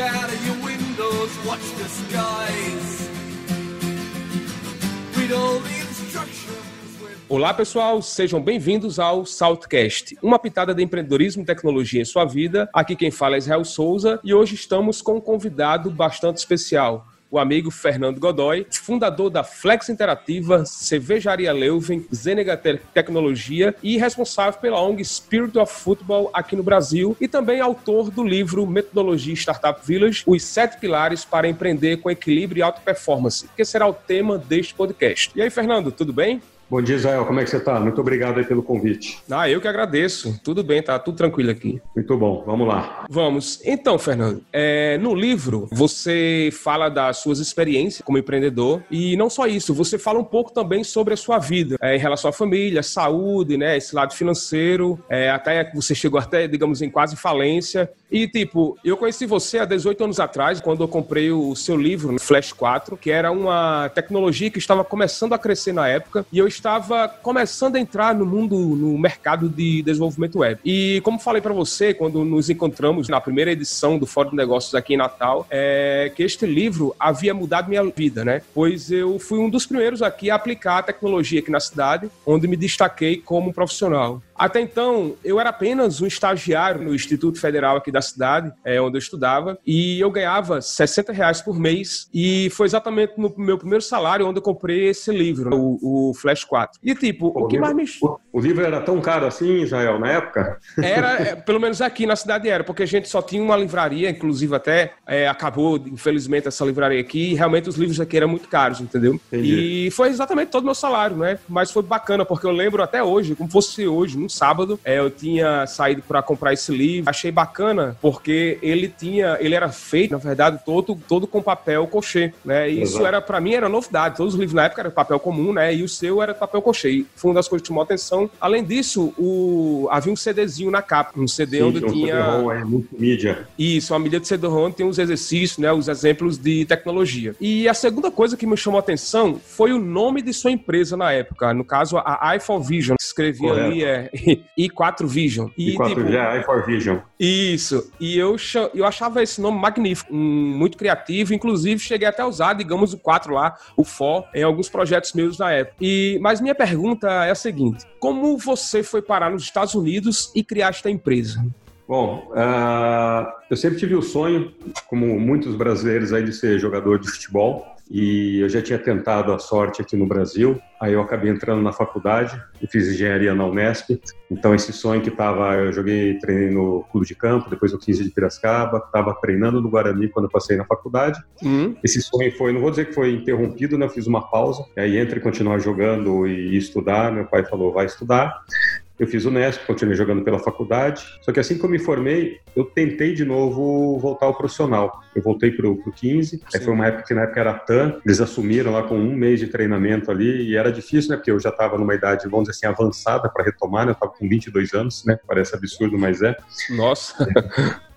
out of your windows, watch the skies. Read all the instructions. Olá, pessoal, sejam bem-vindos ao Saltcast, uma pitada de empreendedorismo e tecnologia em sua vida. Aqui quem fala é Israel Souza e hoje estamos com um convidado bastante especial, o amigo Fernando Godoy, fundador da Flex Interativa, Cervejaria Leuven, Zenegater Tecnologia e responsável pela ONG Spirit of Football aqui no Brasil e também autor do livro Metodologia Startup Village, Os Sete Pilares para Empreender com Equilíbrio e Alta Performance, que será o tema deste podcast. E aí, Fernando, tudo bem? Bom dia, Israel. Como é que você está? Muito obrigado aí pelo convite. Ah, eu que agradeço. Tudo bem, tá tudo tranquilo aqui. Muito bom. Vamos lá. Vamos. Então, Fernando, é, no livro você fala das suas experiências como empreendedor e não só isso, você fala um pouco também sobre a sua vida é, em relação à família, saúde, né, esse lado financeiro, é, até você chegou até, digamos, em quase falência. E, tipo, eu conheci você há 18 anos atrás, quando eu comprei o seu livro, Flash 4, que era uma tecnologia que estava começando a crescer na época, e eu estava começando a entrar no mundo, no mercado de desenvolvimento web. E como falei para você, quando nos encontramos na primeira edição do Fórum de Negócios aqui em Natal, é que este livro havia mudado minha vida, né? Pois eu fui um dos primeiros aqui a aplicar a tecnologia aqui na cidade, onde me destaquei como profissional. Até então, eu era apenas um estagiário no Instituto Federal aqui da cidade, é, onde eu estudava, e eu ganhava 60 reais por mês, e foi exatamente no meu primeiro salário onde eu comprei esse livro, o, o Flash 4. E tipo, o, o que livro, mais me... O, o, livro era tão caro assim, Israel, na época? Era, é, pelo menos aqui na cidade era, porque a gente só tinha uma livraria, inclusive até é, acabou, infelizmente, essa livraria aqui, e realmente os livros aqui eram muito caros, entendeu? Entendi. E foi exatamente todo o meu salário, né? Mas foi bacana, porque eu lembro até hoje, como fosse hoje, não sábado, é, eu tinha saído para comprar esse livro. Achei bacana porque ele tinha, ele era feito, na verdade, todo, todo com papel cochê, né? E isso era para mim era novidade. Todos os livros na época eram papel comum, né? E o seu era papel cochê. E foi uma das coisas que chamou atenção. Além disso, o havia um CDzinho na capa, um CD Sim, onde um tinha CD é multimídia. Isso, uma mídia de CD-ROM tem os exercícios, né? Os exemplos de tecnologia. E a segunda coisa que me chamou atenção foi o nome de sua empresa na época. No caso, a iPhone Vision. Escrevia Correto. ali é e 4 Vision. E, 4 tipo, é i4 Vision. Isso. E eu, eu achava esse nome magnífico, muito criativo. Inclusive, cheguei até a usar, digamos, o 4 lá, o For, em alguns projetos meus na época. E, mas minha pergunta é a seguinte: como você foi parar nos Estados Unidos e criar esta empresa? Bom, uh, eu sempre tive o sonho, como muitos brasileiros aí, de ser jogador de futebol e eu já tinha tentado a sorte aqui no Brasil. Aí eu acabei entrando na faculdade e fiz engenharia na Unesp. Então esse sonho que estava, eu joguei, treinei no clube de campo, depois no 15 de Piracicaba, estava treinando no Guarani quando eu passei na faculdade. Uhum. Esse sonho foi, não vou dizer que foi interrompido, né? Eu fiz uma pausa. Aí entre continuar jogando e estudar, meu pai falou, vai estudar. Eu fiz o Nesp, continuei jogando pela faculdade. Só que assim que eu me formei, eu tentei de novo voltar ao profissional. Eu voltei para o 15. Aí foi uma época que na época era TAM. Eles assumiram lá com um mês de treinamento ali. E era difícil, né? Porque eu já estava numa idade, vamos dizer assim, avançada para retomar. Né? Eu estava com 22 anos, né? Parece absurdo, mas é. Nossa!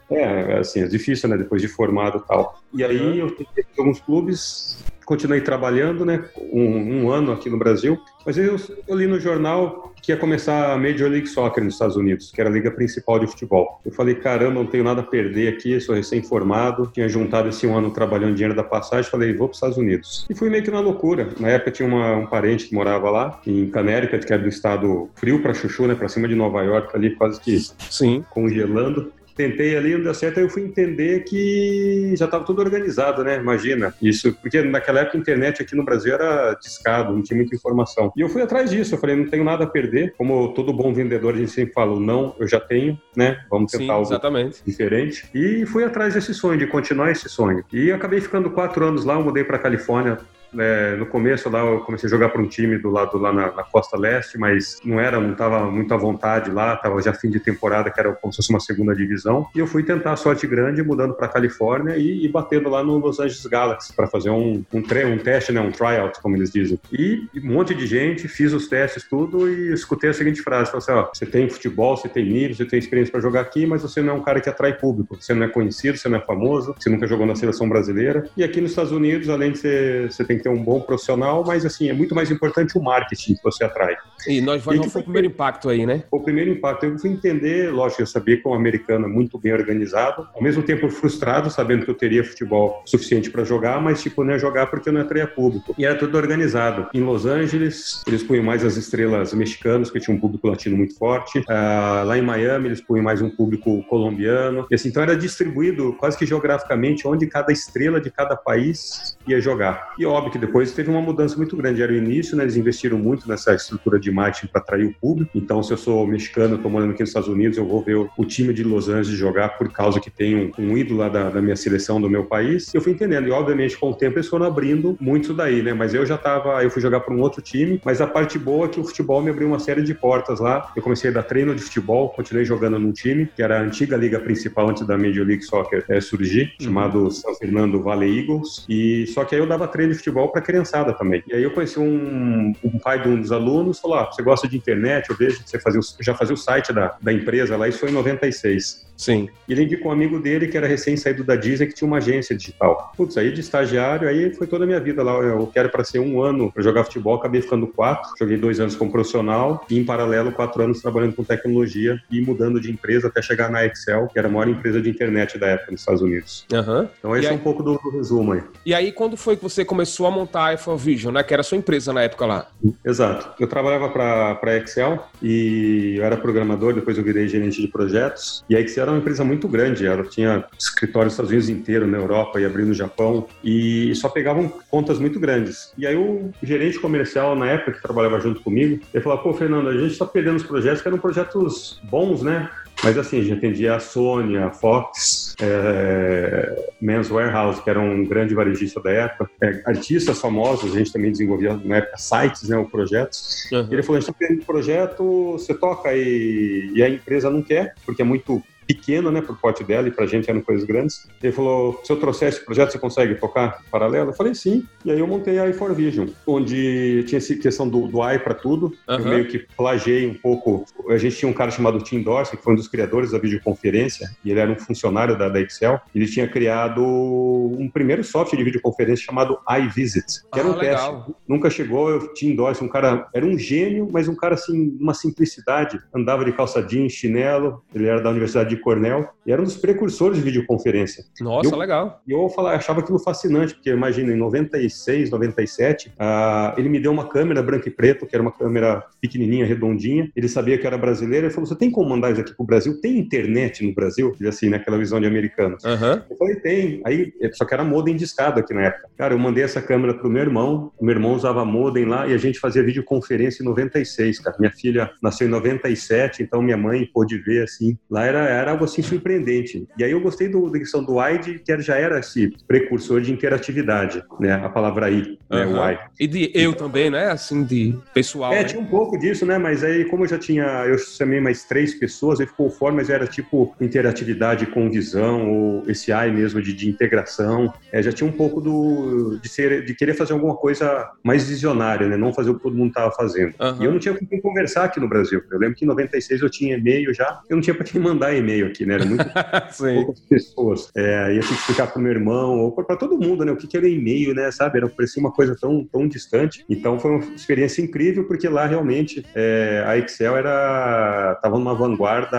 É, assim, é difícil, né? Depois de formado e tal. E aí eu tentei alguns clubes, continuei trabalhando, né? Um, um, ano aqui no Brasil. Mas eu, eu li no jornal que ia começar a Major League Soccer nos Estados Unidos, que era a liga principal de futebol. Eu falei, caramba, não tenho nada a perder aqui, sou recém-formado, tinha juntado esse um ano trabalhando dinheiro da passagem, falei, vou para os Estados Unidos. E fui meio que na loucura. Na época tinha uma, um parente que morava lá, em Connecticut, que era do estado frio para chuchu, né, para cima de Nova York, ali quase que Sim. congelando tentei ali, não deu certo, aí eu fui entender que já estava tudo organizado, né? Imagina isso, porque naquela época a internet aqui no Brasil era discado, não tinha muita informação. E eu fui atrás disso, eu falei, não tenho nada a perder, como todo bom vendedor a gente sempre fala, não, eu já tenho, né? Vamos tentar Sim, algo exatamente. diferente. E fui atrás desse sonho, de continuar esse sonho. E acabei ficando quatro anos lá, eu mudei para Califórnia é, no começo lá eu comecei a jogar para um time do lado lá na, na, costa leste, mas não era, não estava muito à vontade lá, estava já fim de temporada, que era como se fosse uma segunda divisão. E eu fui tentar a sorte grande, mudando para Califórnia e, e, batendo lá no Los Angeles Galaxy para fazer um, um, tre um teste, né, um tryout, como eles dizem. E, um monte de gente, fiz os testes tudo e escutei a seguinte frase: falei assim, ó, você tem futebol, você tem nível, você tem experiência para jogar aqui, mas você não é um cara que atrai público. Você não é conhecido, você não é famoso, você nunca jogou na seleção brasileira. E aqui nos Estados Unidos, além de você, você tem ter um bom profissional, mas assim, é muito mais importante o marketing que você atrai. E nós vamos foi o primeiro impacto aí, né? O primeiro impacto, eu fui entender, lógico, eu sabia que o americano é muito bem organizado, ao mesmo tempo frustrado, sabendo que eu teria futebol suficiente para jogar, mas tipo, não ia jogar porque eu não atraía público. E era tudo organizado. Em Los Angeles, eles punham mais as estrelas mexicanas, que tinha um público latino muito forte. Uh, lá em Miami, eles punham mais um público colombiano. E assim, então era distribuído quase que geograficamente onde cada estrela de cada país ia jogar. E óbvio que depois teve uma mudança muito grande. Era o início, né? Eles investiram muito nessa estrutura de marketing para atrair o público. Então, se eu sou mexicano, estou morando aqui nos Estados Unidos, eu vou ver o, o, time de Los Angeles jogar por causa que tem um, um ídolo lá da, da, minha seleção, do meu país. Eu fui entendendo. E, obviamente, com o tempo, eles foram abrindo muito daí, né? Mas eu já estava, eu fui jogar para um outro time. Mas a parte boa é que o futebol me abriu uma série de portas lá. Eu comecei a dar treino de futebol, continuei jogando num time, que era a antiga liga principal antes da Major League Soccer é, surgir, uhum. chamado São Fernando Valley Eagles. E só que aí eu dava treino de futebol para criançada também. E aí eu conheci um, um pai de um dos alunos, falou: ah, você gosta de internet? Eu vejo que você fazia, já fazia o site da, da empresa lá, isso foi em 96. Sim. E ele indicou um amigo dele que era recém-saído da Disney, que tinha uma agência digital. Putz, aí de estagiário, aí foi toda a minha vida lá. Eu quero para ser um ano para jogar futebol, acabei ficando quatro. Joguei dois anos como profissional e, em paralelo, quatro anos trabalhando com tecnologia e mudando de empresa até chegar na Excel, que era a maior empresa de internet da época nos Estados Unidos. Uhum. Então, esse é um pouco do, do, resumo aí. E aí, quando foi que você começou a montar a iPhone Vision, né? Que era a sua empresa na época lá? Exato. Eu trabalhava para Excel e eu era programador, depois eu virei gerente de projetos. E a Excel era uma empresa muito grande, ela tinha escritório nos Estados Unidos inteiro, na Europa e abrindo no Japão, e só pegavam contas muito grandes. E aí o gerente comercial, na época, que trabalhava junto comigo, ele falou, pô, Fernando, a gente está perdendo os projetos que eram projetos bons, né? Mas assim, a gente atendia a Sony, a Fox, é, Men's Warehouse, que era um grande varejista da época, é, artistas famosos, a gente também desenvolvia na época sites, né, ou projetos. Uhum. ele falou, a gente está perdendo projeto, você toca e, e a empresa não quer, porque é muito pequena, né, por porte dela, e pra gente eram coisas grandes. Ele falou, se eu trouxer esse projeto, você consegue tocar paralelo? Eu falei, sim. E aí eu montei a i4Vision, onde tinha essa questão do, do i para tudo. Uhum. Eu meio que plagiei um pouco. A gente tinha um cara chamado Tim Dorsey, que foi um dos criadores da videoconferência, e ele era um funcionário da, da Excel. Ele tinha criado um primeiro software de videoconferência chamado iVisit, que ah, era um legal. teste. Nunca chegou, eu, Tim Dorsey, um cara, era um gênio, mas um cara assim, uma simplicidade. Andava de calça jeans, chinelo, ele era da Universidade de Cornell, e era um dos precursores de videoconferência. Nossa, eu, legal. E eu falava, achava aquilo fascinante, porque imagina, em 96, 97, uh, ele me deu uma câmera branca e preto, que era uma câmera pequenininha, redondinha. Ele sabia que era brasileiro. Ele falou: Você tem como mandar isso aqui pro Brasil? Tem internet no Brasil? E assim, naquela visão de americanos. Uhum. Eu falei: Tem. Aí, só que era modem de escada aqui na época. Cara, eu mandei essa câmera pro meu irmão. O meu irmão usava modem lá e a gente fazia videoconferência em 96, cara. Minha filha nasceu em 97, então minha mãe pôde ver assim. Lá era era algo assim surpreendente. E aí eu gostei do, da questão do WIDE, que já era esse precursor de interatividade, né? A palavra I, né? Uhum. WIDE. E de eu também, né? Assim, de pessoal. É, né? tinha um pouco disso, né? Mas aí, como eu já tinha, eu chamei mais três pessoas, aí ficou fora, mas era tipo interatividade com visão, ou esse I mesmo de, de integração. É, já tinha um pouco do, de, ser, de querer fazer alguma coisa mais visionária, né? Não fazer o que todo mundo estava fazendo. Uhum. E eu não tinha com quem conversar aqui no Brasil. Eu lembro que em 96 eu tinha e-mail já, eu não tinha para quem mandar e-mail e-mail aqui, né? Era muito poucas pessoas. É, aí eu tinha que explicar pro meu irmão, ou para todo mundo, né? O que, que era e-mail, né? Sabe? Era, parecia uma coisa tão, tão distante. Então foi uma experiência incrível, porque lá realmente é, a Excel era tava numa vanguarda,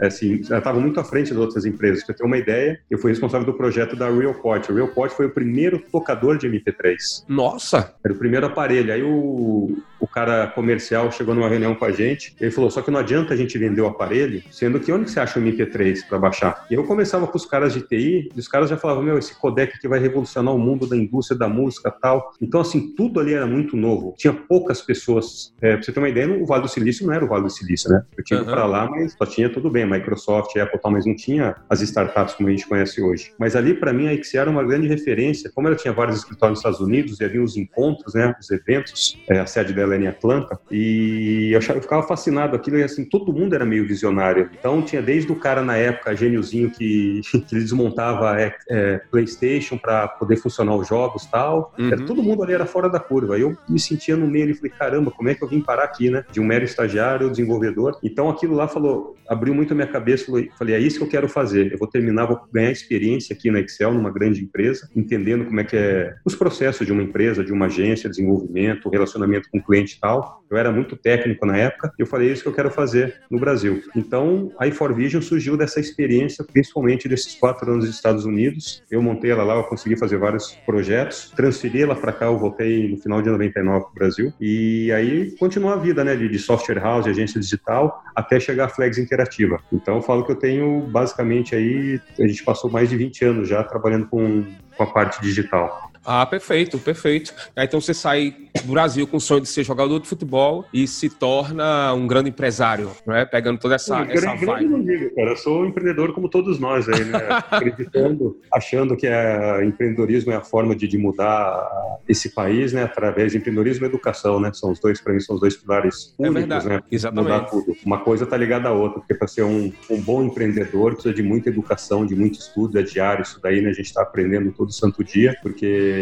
assim, estava muito à frente das outras empresas. Pra ter uma ideia, eu fui responsável do projeto da Realport. O Realport foi o primeiro tocador de MP3. Nossa! Era o primeiro aparelho. Aí o, o cara comercial chegou numa reunião com a gente, ele falou, só que não adianta a gente vender o aparelho, sendo que onde você acha o MP3 para baixar? E eu começava com os caras de TI, e os caras já falavam, meu, esse codec que vai revolucionar o mundo da indústria da música tal. Então, assim, tudo ali era muito novo. Tinha poucas pessoas. É, pra você ter uma ideia, o Vale do Silício não era o Vale do Silício, né? Eu tinha uhum. para lá, mas só tinha tudo bem, Microsoft, Apple tal, mas não tinha as startups como a gente conhece hoje. Mas ali, para mim, a XC era uma grande referência. Como ela tinha vários escritórios nos Estados Unidos e havia os encontros, né, os eventos, é, a sede dela ela em Atlanta, e eu, achava, eu ficava fascinado aquilo, e assim, todo mundo era meio visionário. Então tinha desde o cara na época, gêniozinho, que, que ele desmontava é, é, Playstation para poder funcionar os jogos e tal. Uhum. Era, todo mundo ali era fora da curva. Eu me sentia no meio e falei, caramba, como é que eu vim parar aqui, né? De um mero estagiário, desenvolvedor. Então aquilo lá falou, abriu muito a minha cabeça, falei, é isso que eu quero fazer. Eu vou terminar, vou ganhar experiência aqui na Excel, numa grande empresa, entendendo como é que é os processos de uma empresa, de uma agência, desenvolvimento, relacionamento com o cliente e tal. Eu era muito técnico na época e eu falei, é isso que eu quero fazer no Brasil. Então, a iForVision surgiu dessa experiência, principalmente desses quatro anos nos Estados Unidos. Eu montei ela lá, eu consegui fazer vários projetos, transferi ela para cá, eu voltei no final de 99 para o Brasil. E aí continua a vida, né, de, de software house, agência digital, até chegar a Flex Interativa. Então, eu falo que eu tenho basicamente aí, a gente passou mais de 20 anos já trabalhando com, com a parte digital. Ah, perfeito, perfeito. Então você sai do Brasil com o sonho de ser jogador de futebol e se torna um grande empresário, né? Pegando toda essa, Sim, essa grande, vibe. Não digo, cara. Eu sou um empreendedor como todos nós aí, né? Acreditando, achando que é, empreendedorismo é a forma de, de, mudar esse país, né? Através de empreendedorismo e educação, né? São os dois, para mim, são os dois pilares é únicos, verdade. né? Exatamente. Mudar tudo. Uma coisa tá ligada à outra, porque para ser um, um bom empreendedor precisa de muita educação, de muito estudo, é diário, isso daí, né? A gente está aprendendo todo santo dia, porque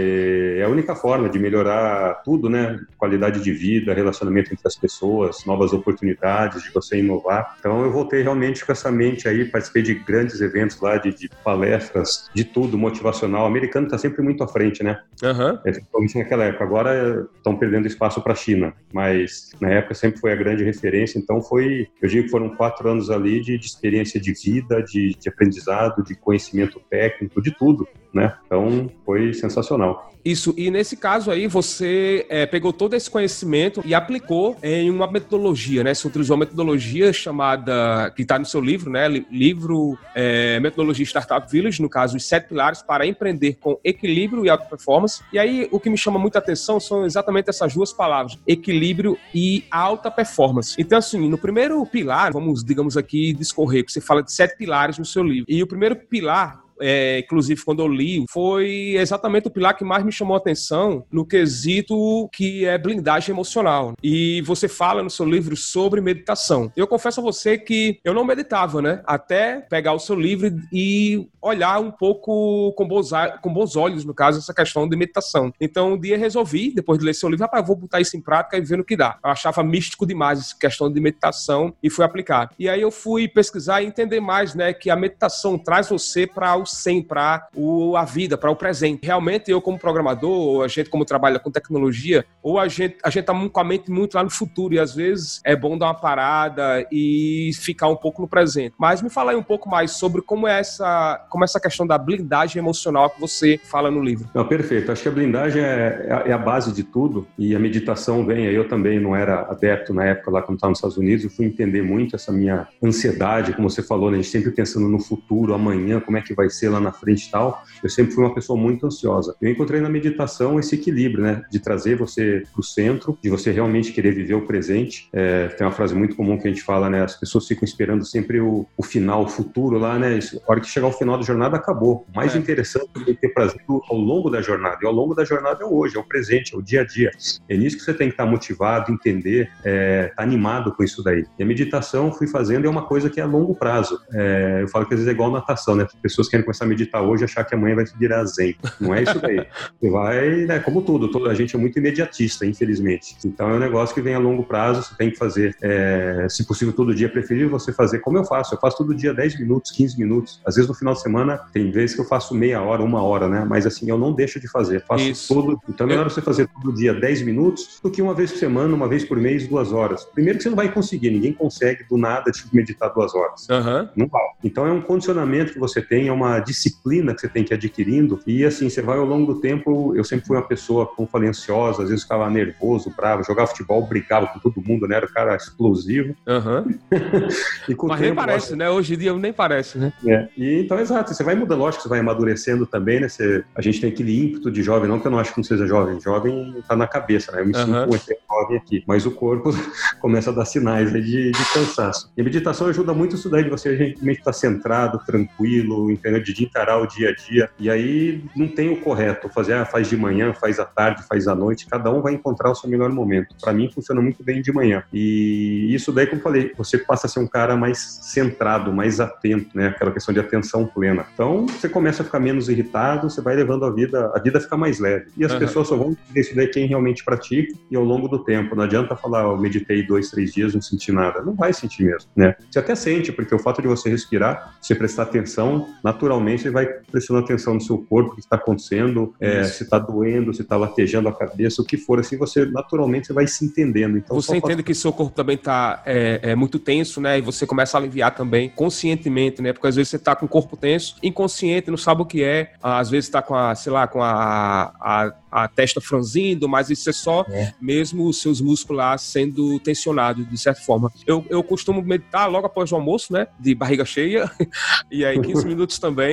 é a única forma de melhorar tudo, né? Qualidade de vida, relacionamento entre as pessoas, novas oportunidades de você inovar. Então eu voltei realmente com essa mente aí, participei de grandes eventos lá, de, de palestras, de tudo, motivacional. O americano está sempre muito à frente, né? Uhum. É, principalmente naquela época. Agora estão perdendo espaço para a China, mas na época sempre foi a grande referência. Então foi, eu digo que foram quatro anos ali de, de experiência de vida, de, de aprendizado, de conhecimento técnico, de tudo né? Então foi sensacional. Isso, e nesse caso aí você é, pegou todo esse conhecimento e aplicou em uma metodologia, né? Você utilizou uma metodologia chamada, que está no seu livro, né? Livro é, Metodologia Startup Village, no caso, os sete pilares para empreender com equilíbrio e alta performance. E aí o que me chama muita atenção são exatamente essas duas palavras, equilíbrio e alta performance. Então, assim, no primeiro pilar, vamos, digamos aqui, discorrer, que você fala de sete pilares no seu livro. E o primeiro pilar é, inclusive quando eu li, foi exatamente o pilar que mais me chamou a atenção no quesito que é blindagem emocional. E você fala no seu livro sobre meditação. Eu confesso a você que eu não meditava, né? Até pegar o seu livro e olhar um pouco com bons, com bons olhos, no caso, essa questão de meditação. Então, um dia resolvi, depois de ler seu livro, rapaz, eu vou botar isso em prática e ver no que dá. Eu achava místico demais essa questão de meditação e fui aplicar. E aí eu fui pesquisar e entender mais, né, que a meditação traz você para o 100 para a vida, para o presente. Realmente, eu como programador, ou a gente como trabalha com tecnologia, ou a gente a gente tá com a mente muito lá no futuro e às vezes é bom dar uma parada e ficar um pouco no presente. Mas me fala aí um pouco mais sobre como é essa, como é essa questão da blindagem emocional que você fala no livro. Não, perfeito. Acho que a blindagem é, é a base de tudo e a meditação vem. Eu também não era adepto na época lá quando estava nos Estados Unidos. Eu fui entender muito essa minha ansiedade, como você falou, né? a gente sempre pensando no futuro, amanhã, como é que vai ser lá na frente e tal, eu sempre fui uma pessoa muito ansiosa. Eu encontrei na meditação esse equilíbrio, né? De trazer você para o centro, de você realmente querer viver o presente. É, tem uma frase muito comum que a gente fala, né? As pessoas ficam esperando sempre o, o final, o futuro lá, né? A hora que chegar o final da jornada, acabou. O mais é. interessante é ter prazer ao longo da jornada. E ao longo da jornada é hoje, é o presente, é o dia a dia. É nisso que você tem que estar motivado, entender, é, estar tá animado com isso daí. E a meditação, fui fazendo, é uma coisa que é a longo prazo. É, eu falo que às vezes é igual natação, né? As pessoas querem começar a meditar hoje e achar que amanhã vai virar zen. Não é isso daí. Você vai, né, como tudo, toda, a gente é muito imediatista, infelizmente. Então é um negócio que vem a longo prazo, você tem que fazer, é, se possível, todo dia. É preferível você fazer como eu faço. Eu faço todo dia 10 minutos, 15 minutos. Às vezes no final de semana, tem vezes que eu faço meia hora, uma hora, né? Mas assim, eu não deixo de fazer. Faço isso. todo. Então é melhor você fazer todo dia 10 minutos do que uma vez por semana, uma vez por mês, duas horas. Primeiro que você não vai conseguir, ninguém consegue do nada tipo, meditar duas horas. Uhum. Não vai. Então é um condicionamento que você tem, é uma disciplina que você tem que ir adquirindo. E assim, você vai ao longo do tempo. Eu sempre fui uma pessoa, como falei, ansiosa, às vezes ficava nervoso, bravo, jogava futebol, brigava com todo mundo, né? Era um cara explosivo. Uhum. Mas nem parece, né? Hoje em dia nem parece, né? É. E, então, exato, você vai mudando, lógico que você vai amadurecendo também, né? Você, a gente tem aquele ímpeto de jovem, não que eu não acho que não seja jovem, jovem tá na cabeça, né? Eu me uhum. sinto jovem aqui, mas o corpo começa a dar sinais de, de cansaço. E a meditação ajuda muito isso daí, de você realmente estar centrado, tranquilo, entendeu? De encarar o dia a dia. E aí não tem o correto, fazer, ah, faz de manhã, faz à tarde, faz à noite, cada um vai encontrar o seu melhor momento. Para mim funciona muito bem de manhã. E isso daí, como eu falei, você passa a ser um cara mais centrado, mais atento, né? Aquela questão de atenção plena. Então, você começa a ficar menos irritado, você vai levando a vida, a vida fica mais leve. E as uhum. pessoas só vão entender isso daí quem realmente pratica e ao longo do tempo. Não adianta falar, eu meditei dois, três dias, não senti nada. Não vai sentir mesmo, né? Você até sente, porque o fato de você respirar, você prestar atenção, naturalmente você vai prestando atenção no seu corpo, o que está acontecendo, é, se está doendo, se está latejando a cabeça, o que for, assim, você naturalmente você vai se entendendo. Então, você entende que seu corpo também está é, é, muito tenso, né? E você começa a aliviar também conscientemente, né? Porque às vezes você está com o corpo tenso, inconsciente, não sabe o que é, às vezes está com a, sei lá, com a, a a testa franzindo, mas isso é só é. mesmo os seus músculos lá sendo tensionados, de certa forma. Eu, eu costumo meditar logo após o almoço, né? De barriga cheia, e aí 15 minutos também.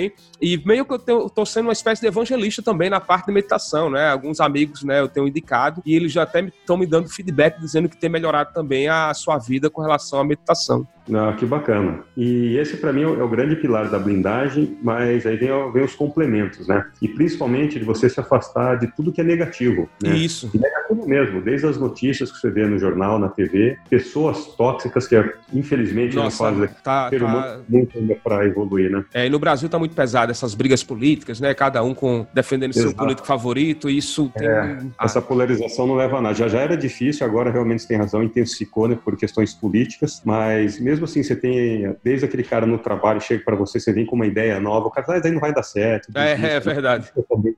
E meio que eu tenho, tô sendo uma espécie de evangelista também na parte de meditação, né? Alguns amigos, né, eu tenho indicado, e eles já até estão me dando feedback dizendo que tem melhorado também a sua vida com relação à meditação. Ah, que bacana. E esse para mim é o grande pilar da blindagem, mas aí vem, vem, os complementos, né? E principalmente de você se afastar de tudo que é negativo. Né? Isso. E negativo mesmo, desde as notícias que você vê no jornal, na TV, pessoas tóxicas que infelizmente Nossa, não fazem tá, ter tá... muito ainda para evoluir, né? É, e no Brasil tá muito pesado essas brigas políticas, né? Cada um com defendendo Exato. seu político favorito, isso tem... é, essa polarização não leva a nada. Já já era difícil, agora realmente você tem razão, intensificou, né, por questões políticas, mas mesmo assim, você tem, desde aquele cara no trabalho chega para você, você vem com uma ideia nova, o cara ah, daí não vai dar certo. É, é verdade.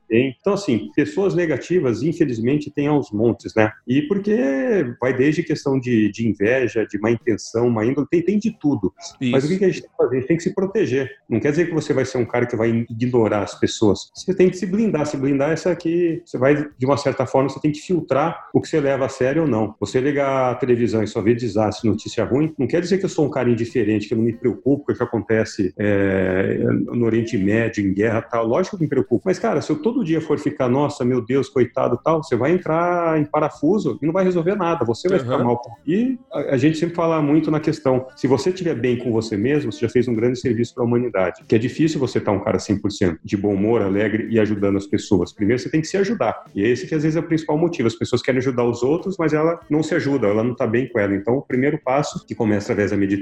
Então, assim, pessoas negativas, infelizmente, tem aos montes, né? E porque vai desde questão de, de inveja, de má intenção, má índole, tem, tem de tudo. Isso. Mas o que a gente tem que fazer? A gente tem que se proteger. Não quer dizer que você vai ser um cara que vai ignorar as pessoas. Você tem que se blindar. Se blindar, essa aqui, você vai, de uma certa forma, você tem que filtrar o que você leva a sério ou não. Você ligar a televisão e só ver desastre, notícia ruim, não quer dizer que eu sou um cara indiferente, que eu não me preocupo com o que acontece é, no Oriente Médio, em guerra tal. Lógico que me preocupo. Mas, cara, se eu todo dia for ficar, nossa, meu Deus, coitado tal, você vai entrar em parafuso e não vai resolver nada. Você vai uhum. ficar mal. E a, a, gente sempre fala muito na questão, se você estiver bem com você mesmo, você já fez um grande serviço para a humanidade. Que é difícil você estar um cara 100% de bom humor, alegre e ajudando as pessoas. Primeiro você tem que se ajudar. E é esse que às vezes é o principal motivo. As pessoas querem ajudar os outros, mas ela não se ajuda, ela não está bem com ela. Então, o primeiro passo, que começa através da meditação,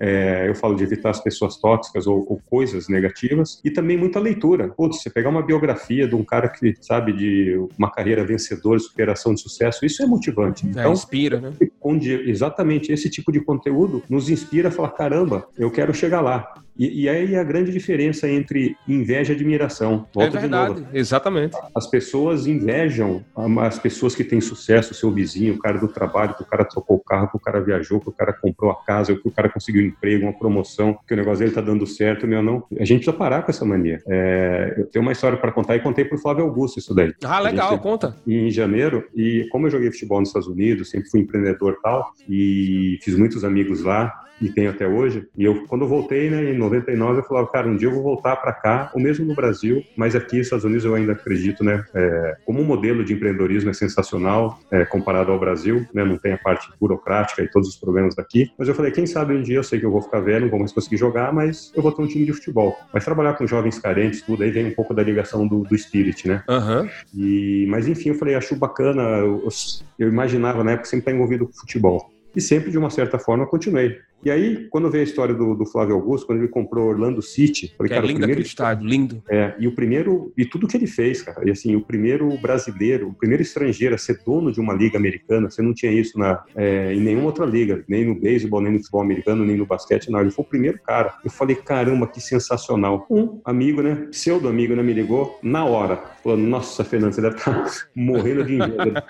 é, eu falo de evitar as pessoas tóxicas ou, ou, coisas negativas, e também muita leitura. Putz, você pegar uma biografia de um cara que, sabe, de uma carreira vencedora, superação de sucesso, isso é motivante. É, então, inspira, né? Onde exatamente esse tipo de conteúdo nos inspira a falar: caramba, eu quero chegar lá. E, e aí a grande diferença entre inveja e admiração. Volto é verdade, exatamente. As pessoas invejam as pessoas que têm sucesso, o seu vizinho, o cara do trabalho, que o cara trocou o carro, que o cara viajou, que o cara comprou a casa, que o cara conseguiu um emprego, uma promoção, que o negócio dele tá dando certo, meu não. A gente precisa parar com essa mania. É, eu tenho uma história para contar e contei pro Flávio Augusto isso daí. Ah, legal, conta. Em janeiro, e como eu joguei futebol nos Estados Unidos, sempre fui empreendedor e tal, e fiz muitos amigos lá, e tenho até hoje. E eu, quando eu voltei, né, em 99, eu falava, cara, um dia eu vou voltar para cá, ou mesmo no Brasil, mas aqui nos Estados Unidos eu ainda acredito, né, é, como um modelo de empreendedorismo é sensacional é, comparado ao Brasil, né, não tem a parte burocrática e todos os problemas daqui. Mas eu falei, quem sabe um dia eu sei que eu vou ficar velho, não vou mais conseguir jogar, mas eu vou ter um time de futebol. Mas trabalhar com jovens carentes, tudo, aí vem um pouco da ligação do, do Spirit, né? Uhum. E, mas enfim, eu falei, acho bacana, eu, eu imaginava na época sempre estar envolvido com futebol. E sempre, de uma certa forma, continuei. E aí, quando veio a história do, do, Flávio Augusto, quando ele comprou Orlando City, falei, que é cara, é lindo o primeiro estádio, lindo. É, e o primeiro, e tudo que ele fez, cara, e assim, o primeiro brasileiro, o primeiro estrangeiro a ser dono de uma liga americana, você não tinha isso na, é, em nenhuma outra liga, nem no beisebol, nem no futebol americano, nem no basquete, não, ele foi o primeiro cara. Eu falei, caramba, que sensacional. Um amigo, né, pseudo amigo, né, me ligou na hora, falando, nossa, Fernando, você deve estar tá morrendo de inveja.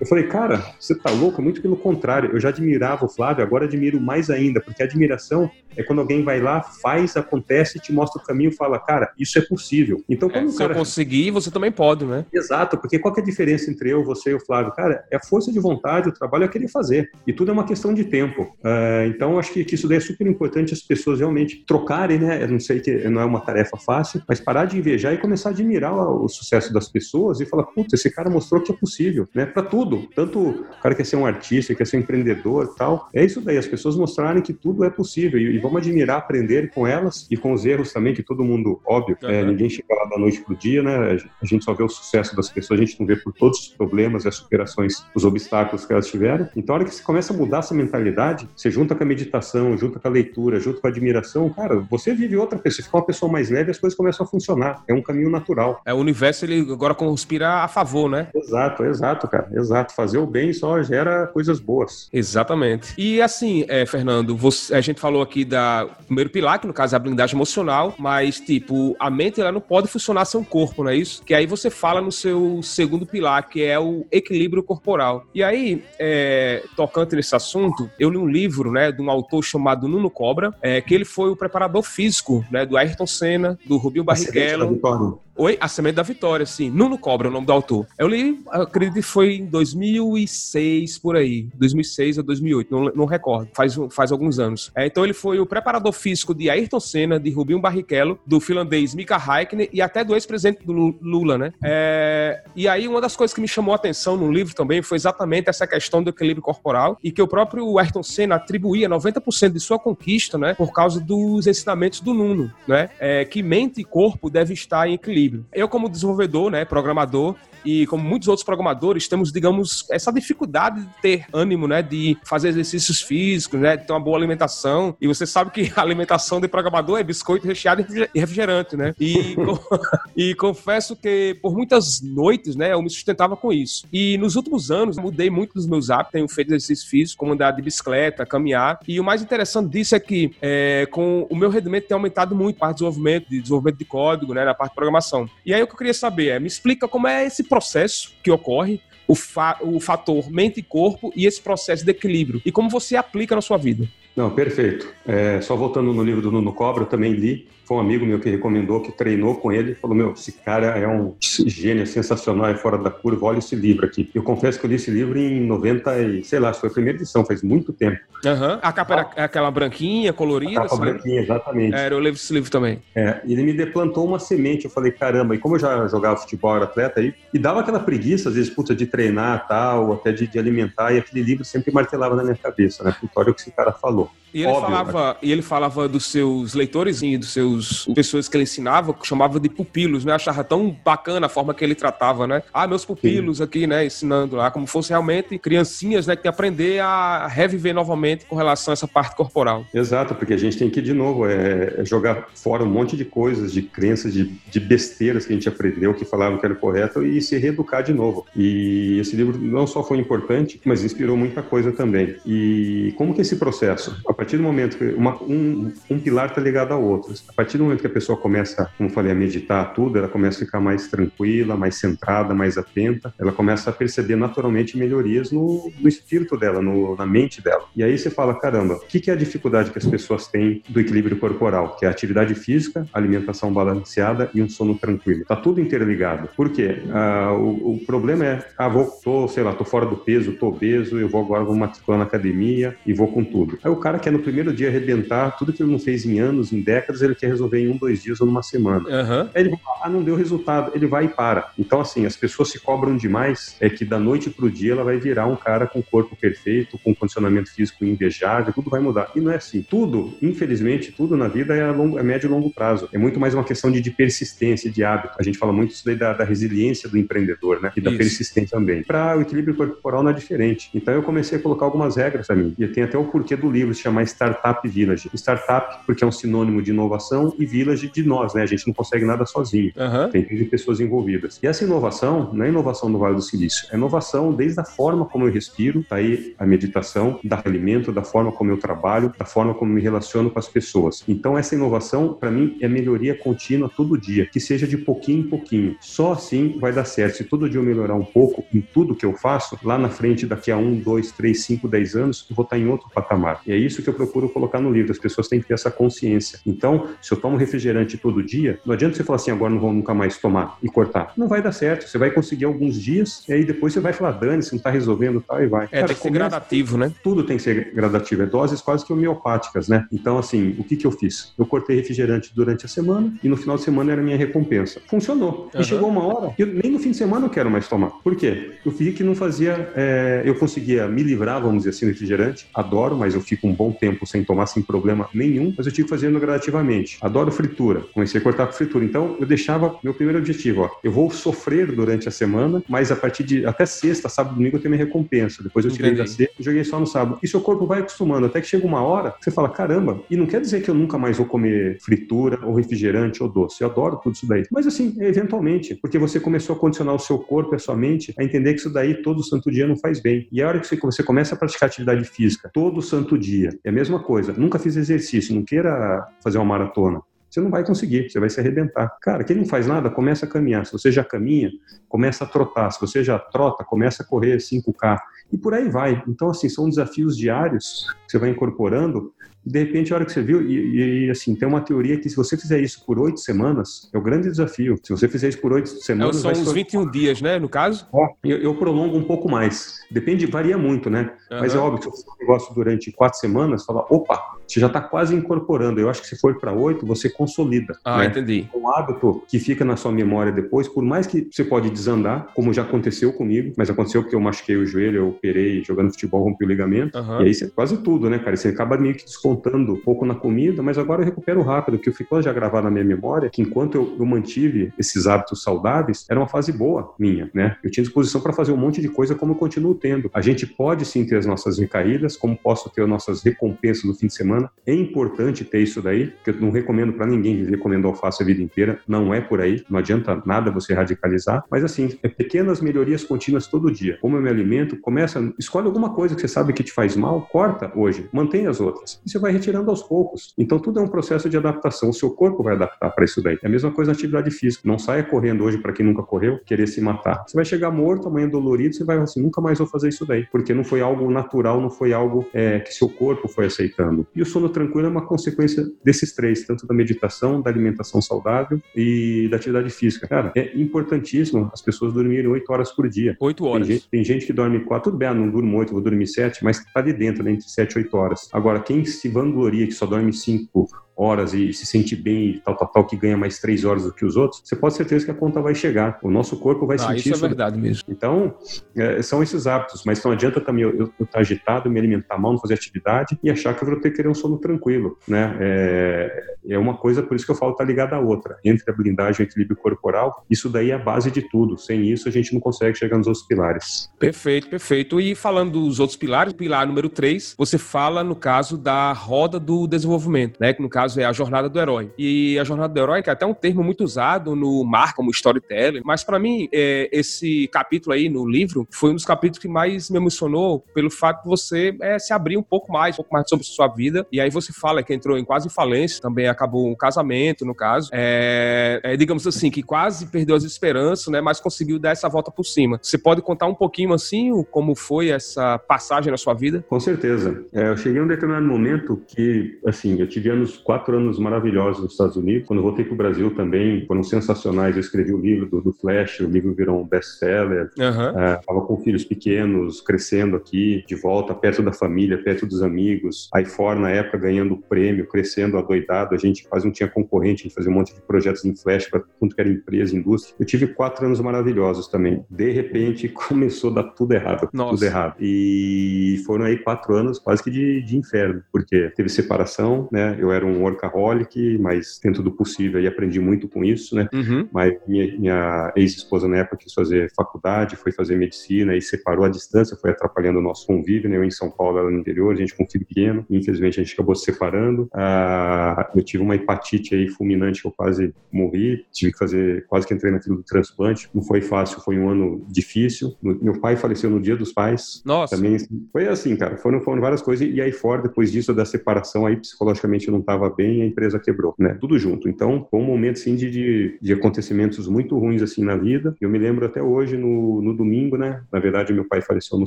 eu falei, cara, você tá louco? Muito pelo contrário, eu já admirava o Flávio, agora admiro mais ainda ainda, porque admiração é quando alguém vai lá, faz, acontece, te mostra o caminho, fala, cara, isso é possível. Então, quando é, se cara... eu conseguir, você também pode, né? Exato, porque qual é a diferença entre eu, você e o Flávio? Cara, é a força de vontade, o trabalho é querer fazer. E tudo é uma questão de tempo. Uh, então, acho que, que, isso daí é super importante as pessoas realmente trocarem, né? Eu não sei que não é uma tarefa fácil, mas parar de invejar e começar a admirar o sucesso das pessoas e falar, putz, esse cara mostrou que é possível, né? Para tudo. Tanto o cara quer ser um artista, quer ser um empreendedor tal. É isso daí, as pessoas mostrarem que tudo é possível e, e vamos admirar, aprender com elas e com os erros também, que todo mundo, óbvio, uhum. é, ninguém chega lá da noite pro dia, né? A gente só vê o sucesso das pessoas, a gente não vê por todos os problemas e as superações, os obstáculos que elas tiveram. Então, a hora que você começa a mudar essa mentalidade, você junta com a meditação, junta com a leitura, junto com a admiração, cara, você vive outra pessoa, fica uma pessoa mais leve, as coisas começam a funcionar. É um caminho natural. É, o universo, ele agora conspira a favor, né? Exato, exato, cara. Exato. Fazer o bem só gera coisas boas. Exatamente. E assim, é, Fernando, você, a gente falou aqui da primeiro pilar, que no caso é a blindagem emocional, mas tipo, a mente ela não pode funcionar sem um corpo, não é isso? Que aí você fala no seu segundo pilar, que é o equilíbrio corporal. E aí, é, tocante nesse assunto, eu li um livro, né, de um autor chamado Nuno Cobra, é, que ele foi o preparador físico, né, do Ayrton Senna, do Rubinho Barrichello. Oi, A Semente da Vitória, sim. Nuno Cobra, o nome do autor. Eu li, acredito que foi em 2006, por aí. 2006 ou 2008, não, não recordo. Faz, faz alguns anos. É, então ele foi o preparador físico de Ayrton Senna, de Rubinho Barrichello, do finlandês Mika Häkkinen e até do ex-presidente do Lula, né? É, e aí uma das coisas que me chamou a atenção no livro também foi exatamente essa questão do equilíbrio corporal e que o próprio Ayrton Senna atribuía 90% de sua conquista, né, por causa dos ensinamentos do Nuno, né? É, que mente e corpo devem estar em equilíbrio equilíbrio. Eu, como desenvolvedor, né, programador, e como muitos outros programadores, temos, digamos, essa dificuldade de ter ânimo, né, de fazer exercícios físicos, né, de ter uma boa alimentação. E você sabe que a alimentação de programador é biscoito recheado e refrigerante, né? E, e confesso que por muitas noites, né, eu me sustentava com isso. E nos últimos anos, mudei muito dos meus hábitos, tenho feito exercícios físicos, como andar de bicicleta, caminhar. E o mais interessante disso é que é, com o meu rendimento tem aumentado muito parte de desenvolvimento, de desenvolvimento de código, né, na parte de programação. E aí o que eu queria saber é, me explica como é esse processo que ocorre, o, fa o fator mente e corpo e esse processo de equilíbrio. E como você aplica na sua vida. Não, perfeito. É, só voltando no livro do Nuno Cobra, eu também li foi um amigo meu que recomendou, que treinou com ele, falou: Meu, esse cara é um gênio sensacional, é fora da curva, olha esse livro aqui. Eu confesso que eu li esse livro em 90 e, sei lá, foi a primeira edição, faz muito tempo. Uhum. A capa era aquela branquinha, colorida? A capa sabe? branquinha, exatamente. É, eu levo esse livro também. É, e ele me deplantou uma semente, eu falei: Caramba, e como eu já jogava futebol, era atleta, aí, e dava aquela preguiça, às vezes, puta, de treinar tal, até de, de alimentar, e aquele livro sempre martelava na minha cabeça, né? Puta, olha o que esse cara falou. E ele, Óbvio, falava, né? e ele falava dos seus leitores e dos seus pessoas que ele ensinava, que chamava de pupilos, né? Achava tão bacana a forma que ele tratava, né? Ah, meus pupilos Sim. aqui, né? Ensinando lá, como fosse realmente criancinhas, né? Que tem que aprender a reviver novamente com relação a essa parte corporal. Exato, porque a gente tem que, de novo, é, é jogar fora um monte de coisas, de crenças, de, de besteiras que a gente aprendeu, que falavam que era correto, e se reeducar de novo. E esse livro não só foi importante, mas inspirou muita coisa também. E como que é esse processo? A partir do momento que uma, um, um pilar está ligado ao outro, a partir do momento que a pessoa começa, como falei, a meditar tudo, ela começa a ficar mais tranquila, mais centrada, mais atenta, ela começa a perceber naturalmente melhorias no, no espírito dela, no, na mente dela. E aí você fala, caramba, o que, que é a dificuldade que as pessoas têm do equilíbrio corporal? Que é a atividade física, alimentação balanceada e um sono tranquilo. Tá tudo interligado. Por quê? Ah, o, o, problema é, ah, vou, tô, sei lá, tô fora do peso, tô obeso, eu vou agora vou matricular na academia e vou com tudo. Aí o cara quer no primeiro dia arrebentar tudo que ele não fez em anos, em décadas, ele quer resolver em um, dois dias ou numa semana. Uhum. Aí ele vai, ah, não deu resultado, ele vai e para. Então, assim, as pessoas se cobram demais, é que da noite pro dia ela vai virar um cara com corpo perfeito, com condicionamento físico invejável, tudo vai mudar. E não é assim. Tudo, infelizmente, tudo na vida é a, longo, é médio e longo prazo. É muito mais uma questão de, de persistência, de hábito. A gente fala muito isso daí da, da resiliência do empreendedor, né? E da isso. persistência também. Para o equilíbrio corporal não é diferente. Então eu comecei a colocar algumas regras para mim. E tem até o porquê do livro se chamar Startup Village. Startup, porque é um sinônimo de inovação, e Village de nós, né? A gente não consegue nada sozinho. Uhum. Tem de pessoas envolvidas. E essa inovação não é inovação no Vale do Silício, é inovação desde a forma como eu respiro, tá aí a meditação, da alimento, da forma como eu trabalho, da forma como me relaciono com as pessoas. Então essa inovação, para mim, é melhoria contínua todo dia, que seja de pouquinho em pouquinho. Só assim vai dar certo. Se todo dia eu melhorar um pouco em tudo que eu faço, lá na frente, daqui a um, dois, três, cinco, dez anos, eu vou estar em outro patamar. E é isso que eu procuro colocar no livro. As pessoas têm que ter essa consciência. Então, se eu tomo refrigerante todo dia, não adianta você falar assim, agora não vou nunca mais tomar e cortar. Não vai dar certo. Você vai conseguir alguns dias e aí depois você vai falar, dane, se não tá resolvendo tal e vai. É, Cara, tem que ser gradativo, né? Tudo tem que ser gradativo. É doses quase que homeopáticas, né? Então, assim, o que que eu fiz? Eu cortei refrigerante durante a semana e no final de semana era a minha recompensa. Funcionou. Uhum. E chegou uma hora que eu, nem no fim de semana eu quero mais tomar. Por quê? Eu vi que não fazia. É, eu conseguia me livrar, vamos dizer assim, do refrigerante. Adoro, mas eu fico um bom tempo sem tomar, sem problema nenhum. Mas eu tive fazendo gradativamente. Adoro fritura. Comecei a cortar com fritura. Então, eu deixava meu primeiro objetivo, ó. Eu vou sofrer durante a semana, mas a partir de até sexta, sábado, domingo eu tenho minha recompensa. Depois eu tirei Entendi. da sexta e joguei só no sábado. E seu corpo vai acostumando. Até que chega uma hora que você fala, caramba, e não quer dizer que eu nunca mais vou comer fritura ou refrigerante ou doce. Eu adoro tudo isso daí. Mas assim, eventualmente, porque você começou a condicionar o seu corpo e a sua mente a entender que isso daí todo santo dia não faz bem. E a hora que você começa a praticar atividade física todo santo dia, é a mesma coisa. Nunca fiz exercício, não queira fazer uma maratona você não vai conseguir, você vai se arrebentar. Cara, quem não faz nada, começa a caminhar. Se você já caminha, começa a trotar. Se você já trota, começa a correr 5K. E por aí vai. Então, assim, são desafios diários que você vai incorporando de repente, a hora que você viu, e, e, assim, tem uma teoria que se você fizer isso por oito semanas, é o grande desafio. Se você fizer isso por oito semanas. São uns 21 dias, né, no caso? eu, eu, prolongo um pouco mais. Depende, varia muito, né? Uhum. Mas é óbvio que se você um negócio durante quatro semanas, fala, opa, você já está quase incorporando. Eu acho que se for para oito, você consolida. Ah, né? entendi. Um hábito que fica na sua memória depois, por mais que você pode desandar, como já aconteceu comigo, mas aconteceu porque eu machuquei o joelho, eu operei jogando futebol, rompi o ligamento. Uhum. E aí você quase tudo, né, cara? Você acaba meio que descontando descontando um pouco na comida, mas agora eu recupero rápido, que ficou já gravado na minha memória, que enquanto eu, eu mantive esses hábitos saudáveis, era uma fase boa minha, né? Eu tinha disposição para fazer um monte de coisa como eu continuo tendo. A gente pode sim ter as nossas recaídas, como posso ter as nossas recompensas no fim de semana. É importante ter isso daí, porque eu não recomendo para ninguém viver comendo alface a vida inteira, não é por aí, não adianta nada você radicalizar, mas assim, é pequenas melhorias contínuas todo dia. Como eu me alimento, começa, escolhe alguma coisa que você sabe que te faz mal, corta hoje, mantém as outras. E você vai retirando aos poucos. Então tudo é um processo de adaptação. O seu corpo vai adaptar para isso daí. É a mesma coisa na atividade física. Não saia correndo hoje para quem nunca correu, querer se matar. Você vai chegar morto, amanhã dolorido, você vai assim, nunca mais vou fazer isso daí, porque não foi algo natural, não foi algo é, que seu corpo foi aceitando. E o sono tranquilo é uma consequência desses três, tanto da meditação, da alimentação saudável e da atividade física. Cara, é importantíssimo as pessoas dormirem oito horas por dia. Oito horas. Tem gente, tem gente, que dorme quatro, tudo bem, ah, não durmo oito, vou dormir sete, mas tá de dentro, né, entre sete e oito horas. Agora, quem se vangloria que só dorme cinco horas e se sente bem e tal, tal, tal, que ganha mais três horas do que os outros, você pode ter certeza que a conta vai chegar. O nosso corpo vai ah, sentir isso. Isso é verdade mesmo. Então, é, são esses hábitos. Mas não adianta também eu estar tá agitado, me alimentar mal, não fazer atividade e achar que eu vou ter que querer um sono tranquilo, né? É, é uma coisa, por isso que eu falo, tá ligada à outra. Entre a blindagem e o equilíbrio corporal, isso daí é a base de tudo. Sem isso, a gente não consegue chegar nos outros pilares. Perfeito, perfeito. E falando dos outros pilares, pilar número três, você fala, no caso, da roda do desenvolvimento, né? Que no caso é a jornada do herói. E a jornada do herói, que é até um termo muito usado no mar como storytelling, mas para mim, é, esse capítulo aí no livro foi um dos capítulos que mais me emocionou pelo fato de você é, se abrir um pouco mais, um pouco mais sobre sua vida. E aí você fala que entrou em quase falência, também acabou um casamento, no caso. É, é, digamos assim, que quase perdeu as esperanças, né? Mas conseguiu dar essa volta por cima. Você pode contar um pouquinho assim como foi essa passagem na sua vida? Com certeza. É, eu cheguei a um determinado momento que, assim, eu tive anos, quatro anos maravilhosos nos Estados Unidos. Quando voltei para o Brasil também, foram sensacionais. Eu escrevi o livro do, do Flash, o livro virou um best-seller. Estava uhum. com filhos pequenos, crescendo aqui, de volta, perto da família, perto dos amigos. Aí fora, na época, ganhando prêmio, crescendo adoidado. A gente quase não tinha concorrente, a gente fazia um monte de projetos em Flash para tudo que era empresa, indústria. Eu tive quatro anos maravilhosos também. De repente, começou a dar tudo errado. Nossa. Tudo errado. E foram aí quatro anos quase que de, de inferno, porque teve separação, né? Eu era um workaholic, mas dentro do possível e aprendi muito com isso, né? Uhum. Mas minha, minha ex-esposa na época quis fazer faculdade, foi fazer medicina e separou a distância, foi atrapalhando o nosso convívio, né? Eu em São Paulo, ela no interior, a gente com um filho pequeno, infelizmente a gente acabou se separando. Ah, eu tive uma hepatite aí fulminante que eu quase morri, tive que fazer, quase que entrei na fila do transplante, não foi fácil, foi um ano difícil. Meu pai faleceu no dia dos pais. Nossa. Também foi assim, cara, foram, foram várias coisas e aí fora, depois disso, da separação, aí psicologicamente eu não estava bem e a empresa quebrou, né? Tudo junto. Então, foi um momento, assim, de, de, de acontecimentos muito ruins, assim, na vida. Eu me lembro até hoje, no, no domingo, né? Na verdade, meu pai faleceu no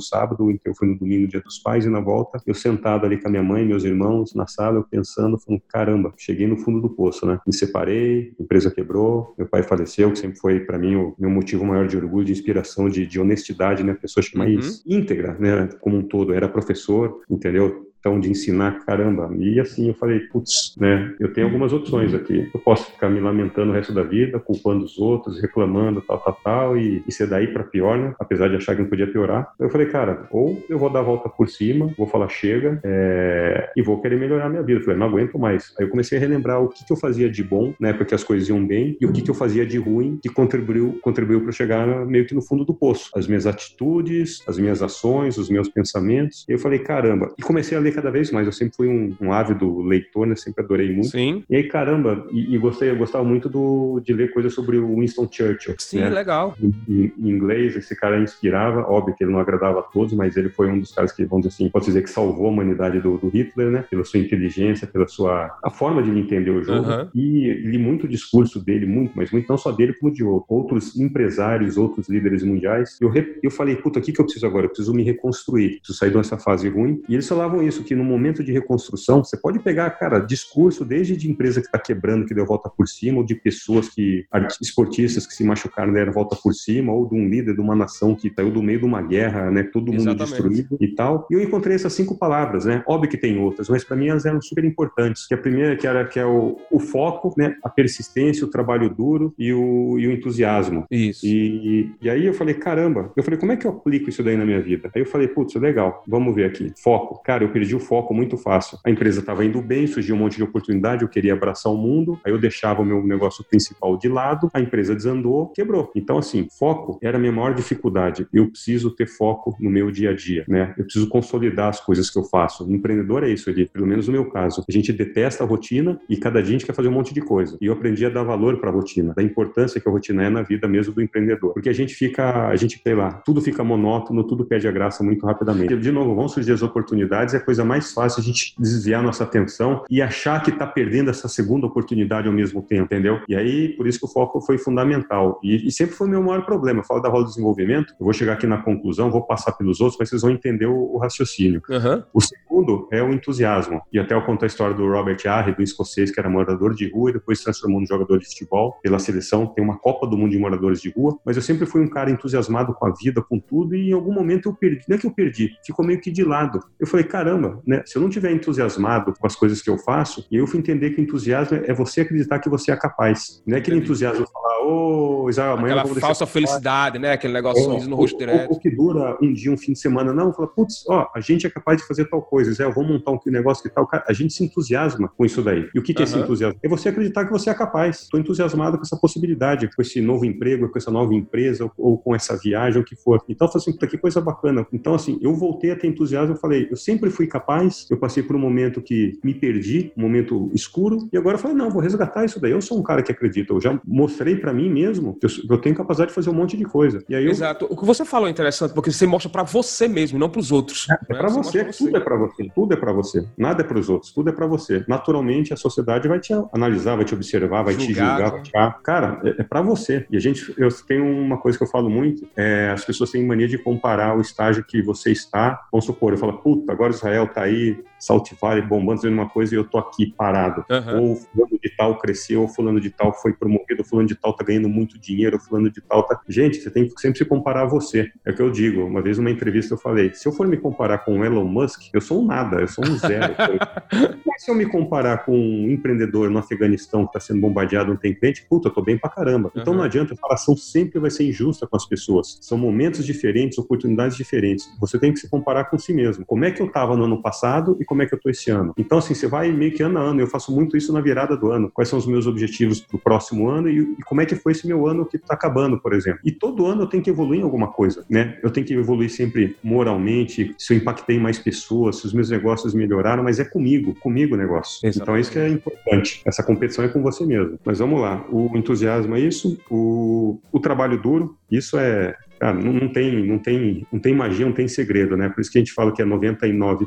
sábado, então eu fui no domingo, dia dos pais, e na volta, eu sentado ali com a minha mãe, meus irmãos, na sala, eu pensando, falando, caramba, cheguei no fundo do poço, né? Me separei, a empresa quebrou, meu pai faleceu, que sempre foi, para mim, o meu motivo maior de orgulho, de inspiração, de, de honestidade, né? Pessoa que mais uhum. íntegra, né? Como um todo, era professor, entendeu? Então de ensinar caramba. E assim eu falei, putz, né? Eu tenho algumas opções aqui. Eu posso ficar me lamentando o resto da vida, culpando os outros, reclamando, tal, tal, tal, e, e ser daí para pior, né? Apesar de achar que não podia piorar. Eu falei, cara, ou eu vou dar a volta por cima, vou falar chega, é... e vou querer melhorar minha vida. Eu falei, não aguento mais. Aí eu comecei a relembrar o que, que eu fazia de bom, né? Porque as coisas iam bem, e o que, que eu fazia de ruim que contribuiu, contribuiu para chegar meio que no fundo do poço. As minhas atitudes, as minhas ações, os meus pensamentos. E eu falei, caramba. E comecei a ler cada vez mais. Eu sempre fui um, um ávido leitor, né? Sempre adorei muito. Sim. E aí, caramba, e, e gostei, eu gostava muito do, de ler coisas sobre o Winston Churchill. Sim, né? legal. Em, em, inglês, esse cara inspirava, óbvio que ele não agradava a todos, mas ele foi um dos caras que, vamos dizer assim, pode dizer que salvou a humanidade do, do Hitler, né? Pela sua inteligência, pela sua a forma de entender o jogo. Uhum. E li muito o discurso dele, muito, mas muito não só dele, como de outros empresários, outros líderes mundiais. Eu, eu falei, puta, o que, que eu preciso agora? Eu preciso me reconstruir, preciso sair dessa fase ruim. E eles falavam isso, que no momento de reconstrução, você pode pegar, cara, discurso desde de empresa que está quebrando, que deu volta por cima, ou de pessoas que, esportistas que se machucaram, deram volta por cima, ou de um líder de uma nação que saiu do meio de uma guerra, né, todo mundo Exatamente. destruído e tal. E eu encontrei essas cinco palavras, né? Óbvio que tem outras, mas para mim elas eram super importantes. Que a primeira que era que é o, o foco, né, a persistência, o trabalho duro e o, e o entusiasmo. Isso. E, e aí eu falei, caramba, eu falei, como é que eu aplico isso daí na minha vida? Aí eu falei, putz, legal, vamos ver aqui. Foco. Cara, eu perdi o foco muito fácil. A empresa estava indo bem, surgiu um monte de oportunidade, eu queria abraçar o mundo, aí eu deixava o meu negócio principal de lado, a empresa desandou, quebrou. Então, assim, foco era a minha maior dificuldade. Eu preciso ter foco no meu dia a dia, né? Eu preciso consolidar as coisas que eu faço. O empreendedor é isso, ele, pelo menos no meu caso. A gente detesta a rotina e cada dia a gente quer fazer um monte de coisa. E eu aprendi a dar valor para a rotina, da importância que a rotina é na vida mesmo do empreendedor. Porque a gente fica, a gente, sei lá, tudo fica monótono, tudo perde a graça muito rapidamente. De novo, vão surgir as oportunidades, é a coisa mais fácil a gente desviar nossa atenção e achar que está perdendo essa segunda oportunidade ao mesmo tempo, entendeu? E aí, por isso que o foco foi fundamental. E, e sempre foi o meu maior problema. Eu falo da roda de desenvolvimento, eu vou chegar aqui na conclusão, vou passar pelos outros, mas vocês vão entender o, o raciocínio. Uhum. O segundo é o entusiasmo. E até eu conto a história do Robert Arre, do escocês, que era morador de rua e depois se transformou num jogador de futebol pela seleção. Tem uma Copa do Mundo de moradores de rua, mas eu sempre fui um cara entusiasmado com a vida, com tudo, e em algum momento eu perdi. Não é que eu perdi, ficou meio que de lado. Eu falei, caramba, né? Se eu não tiver entusiasmado com as coisas que eu faço, e eu fui entender que entusiasmo é você acreditar que você é capaz. Não é aquele entusiasmo falar, ô, oh, Israel, amanhã Aquela eu vou falsa felicidade, né? Aquele negócio é, no rosto direto. Ou, que dura um dia, um fim de semana. Não, fala, putz, ó, a gente é capaz de fazer tal coisa, Israel, vou montar um negócio que tal. A gente se entusiasma com isso daí. E o que, que é esse entusiasmo? É você acreditar que você é capaz. Estou entusiasmado com essa possibilidade, com esse novo emprego, com essa nova empresa, ou, com essa viagem, o que for. Então, eu falei assim, que coisa bacana. Então, assim, eu voltei a ter entusiasmo, eu falei, eu sempre fui capaz, eu passei por um momento que me perdi, um momento escuro, e agora eu falei, não, vou resgatar isso daí. Eu sou um cara que acredita, eu já mostrei para mim mesmo que eu, eu, tenho capacidade de fazer um monte de coisa. E aí eu... Exato. O que você falou é interessante, porque você mostra para você mesmo, não para os outros. É, é né? para você, você, tudo é para você, tudo é para você. Nada é para os outros, tudo é para você. Naturalmente, a sociedade vai te analisar, vai te observar, vai te julgar, vai te... Cara, é, é para você. E a gente, eu tenho uma coisa que eu falo muito, é, as pessoas têm mania de comparar o estágio que você está, vamos supor, eu falo, puta, agora Israel tá aí, Saltivale bombando, fazendo uma coisa e eu tô aqui parado. Uhum. Ou fulano de tal cresceu, ou fulano de tal foi promovido, ou fulano de tal tá ganhando muito dinheiro, ou fulano de tal tá... Gente, você tem que sempre se comparar a você. É o que eu digo. Uma vez numa entrevista eu falei, se eu for me comparar com o Elon Musk, eu sou um nada, eu sou um zero. Mas se eu me comparar com um empreendedor no Afeganistão que tá sendo bombardeado, não tem cliente, puta, eu tô bem pra caramba. Então uhum. não adianta, a comparação sempre vai ser injusta com as pessoas. São momentos diferentes, oportunidades diferentes. Você tem que se comparar com si mesmo. Como é que eu tava no ano passado e como é que eu tô esse ano? Então, assim, você vai meio que ano a ano. Eu faço muito isso na virada do ano. Quais são os meus objetivos pro próximo ano e, e como é que foi esse meu ano que tá acabando, por exemplo. E todo ano eu tenho que evoluir em alguma coisa, né? Eu tenho que evoluir sempre moralmente, se eu impactei mais pessoas, se os meus negócios melhoraram, mas é comigo, comigo o negócio. Exatamente. Então, isso que é importante. Essa competição é com você mesmo. Mas vamos lá. O entusiasmo é isso, o, o trabalho duro, isso é Cara, não, não, tem, não, tem, não tem magia, não tem segredo, né? Por isso que a gente fala que é 99%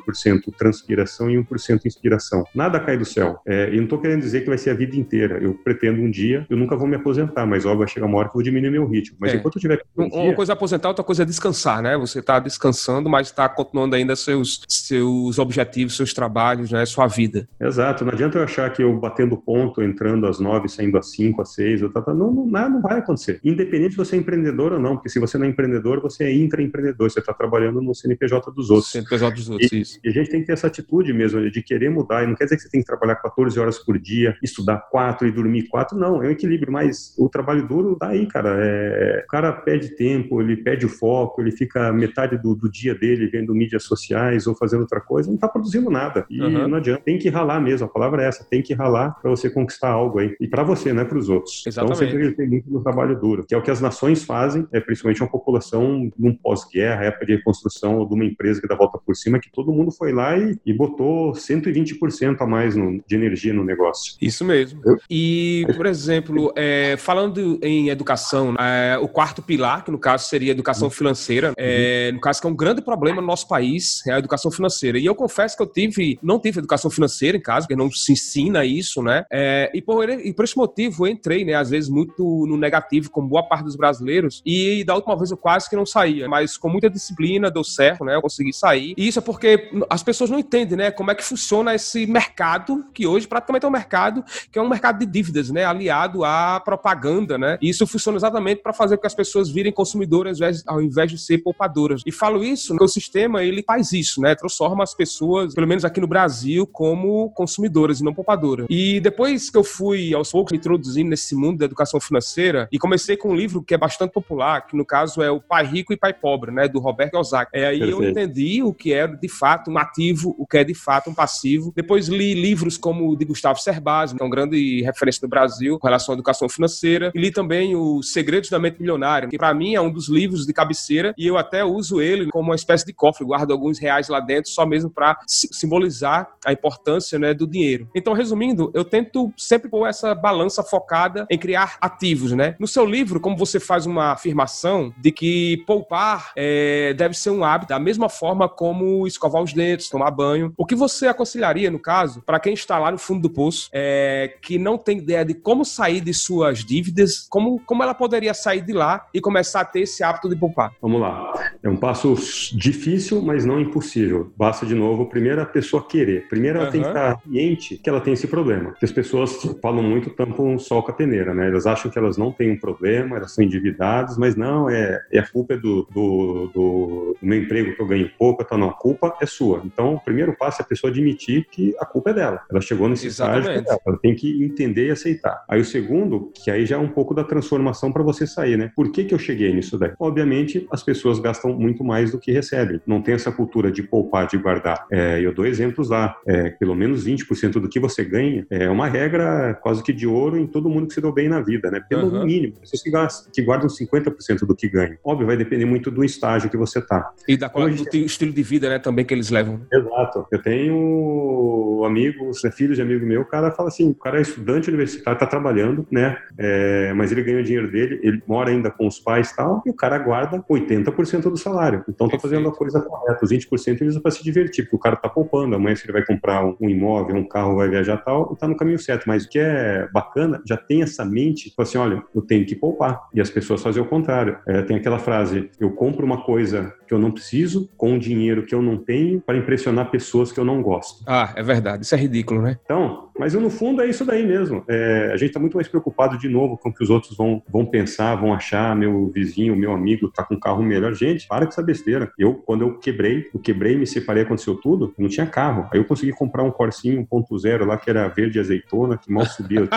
transpiração e 1% inspiração. Nada cai do céu. É, e não estou querendo dizer que vai ser a vida inteira. Eu pretendo um dia, eu nunca vou me aposentar, mas óbvio, vai chegar uma hora que eu vou diminuir meu ritmo. Mas é. enquanto eu tiver. Um uma dia... coisa é aposentar, outra coisa é descansar, né? Você está descansando, mas está continuando ainda seus, seus objetivos, seus trabalhos, né? Sua vida. Exato. Não adianta eu achar que eu batendo ponto, entrando às nove, saindo às cinco, às seis, eu tá, não, não, não vai acontecer. Independente se você é empreendedor ou não, porque se você não é empreendedor, você é intraempreendedor, você está trabalhando no CNPJ dos outros. CNPJ dos outros, e, isso. E a gente tem que ter essa atitude mesmo de querer mudar. E não quer dizer que você tem que trabalhar 14 horas por dia, estudar quatro e dormir quatro. Não, é um equilíbrio. Mas o trabalho duro tá aí, cara. É, o cara pede tempo, ele pede o foco, ele fica metade do, do dia dele vendo mídias sociais ou fazendo outra coisa, não está produzindo nada. E uhum. não adianta. Tem que ralar mesmo. A palavra é essa. Tem que ralar para você conquistar algo aí. E para você, não é para os outros. Exatamente. Então sempre tem muito no trabalho duro, que é o que as nações fazem, é principalmente uma população num pós-guerra, época de reconstrução ou de uma empresa que dá volta por cima, que todo mundo foi lá e, e botou 120% a mais no, de energia no negócio. Isso mesmo. Eu... E, por exemplo, é, falando em educação, é, o quarto pilar, que no caso seria educação uhum. financeira, é, no caso que é um grande problema no nosso país, é a educação financeira. E eu confesso que eu tive, não tive educação financeira em casa, porque não se ensina isso, né? É, e, por, e por esse motivo eu entrei, né, às vezes muito no negativo, como boa parte dos brasileiros, e da última vez eu quase que não saía, mas com muita disciplina deu certo, né? Eu consegui sair. E isso é porque as pessoas não entendem, né, como é que funciona esse mercado, que hoje praticamente é um mercado que é um mercado de dívidas, né, aliado à propaganda, né? E isso funciona exatamente para fazer com que as pessoas virem consumidoras ao invés, de ser poupadoras. E falo isso o sistema ele faz isso, né? Transforma as pessoas, pelo menos aqui no Brasil, como consumidoras e não poupadoras. E depois que eu fui aos poucos me introduzindo nesse mundo da educação financeira e comecei com um livro que é bastante popular, que no caso é o Pai Rico e Pai Pobre, né, do Roberto Ozaki. É aí Perfeito. eu entendi o que é de fato um ativo, o que é de fato um passivo. Depois li livros como o de Gustavo Cerbasi, que é uma grande referência do Brasil com relação à educação financeira, e li também o Segredos da Mente Milionária, que para mim é um dos livros de cabeceira e eu até uso ele como uma espécie de cofre, guardo alguns reais lá dentro só mesmo para simbolizar a importância, né, do dinheiro. Então, resumindo, eu tento sempre pôr essa balança focada em criar ativos, né? No seu livro, como você faz uma afirmação de que poupar é, deve ser um hábito, da mesma forma como escovar os dentes, tomar banho. O que você aconselharia, no caso, para quem está lá no fundo do poço, é, que não tem ideia de como sair de suas dívidas, como, como ela poderia sair de lá e começar a ter esse hábito de poupar? Vamos lá. É um passo difícil, mas não impossível. Basta, de novo, primeiro a pessoa querer. Primeiro ela uhum. tem que estar ciente que ela tem esse problema. Porque as pessoas falam muito, tampam o sol com a peneira, né? Elas acham que elas não têm um problema, elas são endividadas, mas não, é, é a culpa é do, do, do, do meu emprego que eu ganho pouco, então não, a culpa é sua. Então, o primeiro passo é a pessoa admitir que a culpa é dela. Ela chegou nesse Exatamente. estágio, ela tem que entender e aceitar. Aí o segundo, que aí já é um pouco da transformação para você sair, né? Por que que eu cheguei nisso daí? Obviamente, as pessoas gastam muito mais do que recebem. Não tem essa cultura de poupar, de guardar. É, eu dou exemplos lá. É, pelo menos 20% do que você ganha é uma regra quase que de ouro em todo mundo que se deu bem na vida, né? Pelo uhum. mínimo. Pessoas que, gastam, que guardam 50% do que ganham. Óbvio, vai depender muito do estágio que você tá. E da qual, do estilo de vida, né, também que eles levam. Exato. Eu tenho amigos, né, filhos de amigo meu, o cara fala assim, o cara é estudante universitário, tá trabalhando, né, é, mas ele ganha o dinheiro dele, ele mora ainda com os pais e tal, e o cara guarda 80% do salário. Então tá fazendo a coisa correta. Os 20% ele usa para se divertir, porque o cara tá poupando. Amanhã se ele vai comprar um, imóvel, um carro, vai viajar tal, e tá no caminho certo. Mas o que é bacana, já tem essa mente, tipo assim, olha, eu tenho que poupar. E as pessoas fazem o contrário. É, tem aquela frase, eu compro uma coisa que eu não preciso, com um dinheiro que eu não tenho, para impressionar pessoas que eu não gosto. Ah, é verdade. Isso é ridículo, né? Então, mas eu, no fundo é isso daí mesmo. É, a gente está muito mais preocupado de novo com o que os outros vão, vão pensar, vão achar. Meu vizinho, meu amigo tá com um carro melhor. Gente, para com essa besteira. Eu, quando eu quebrei, eu quebrei, me separei, aconteceu tudo, eu não tinha carro. Aí eu consegui comprar um Corsinho 1.0 lá que era verde azeitona, que mal subia.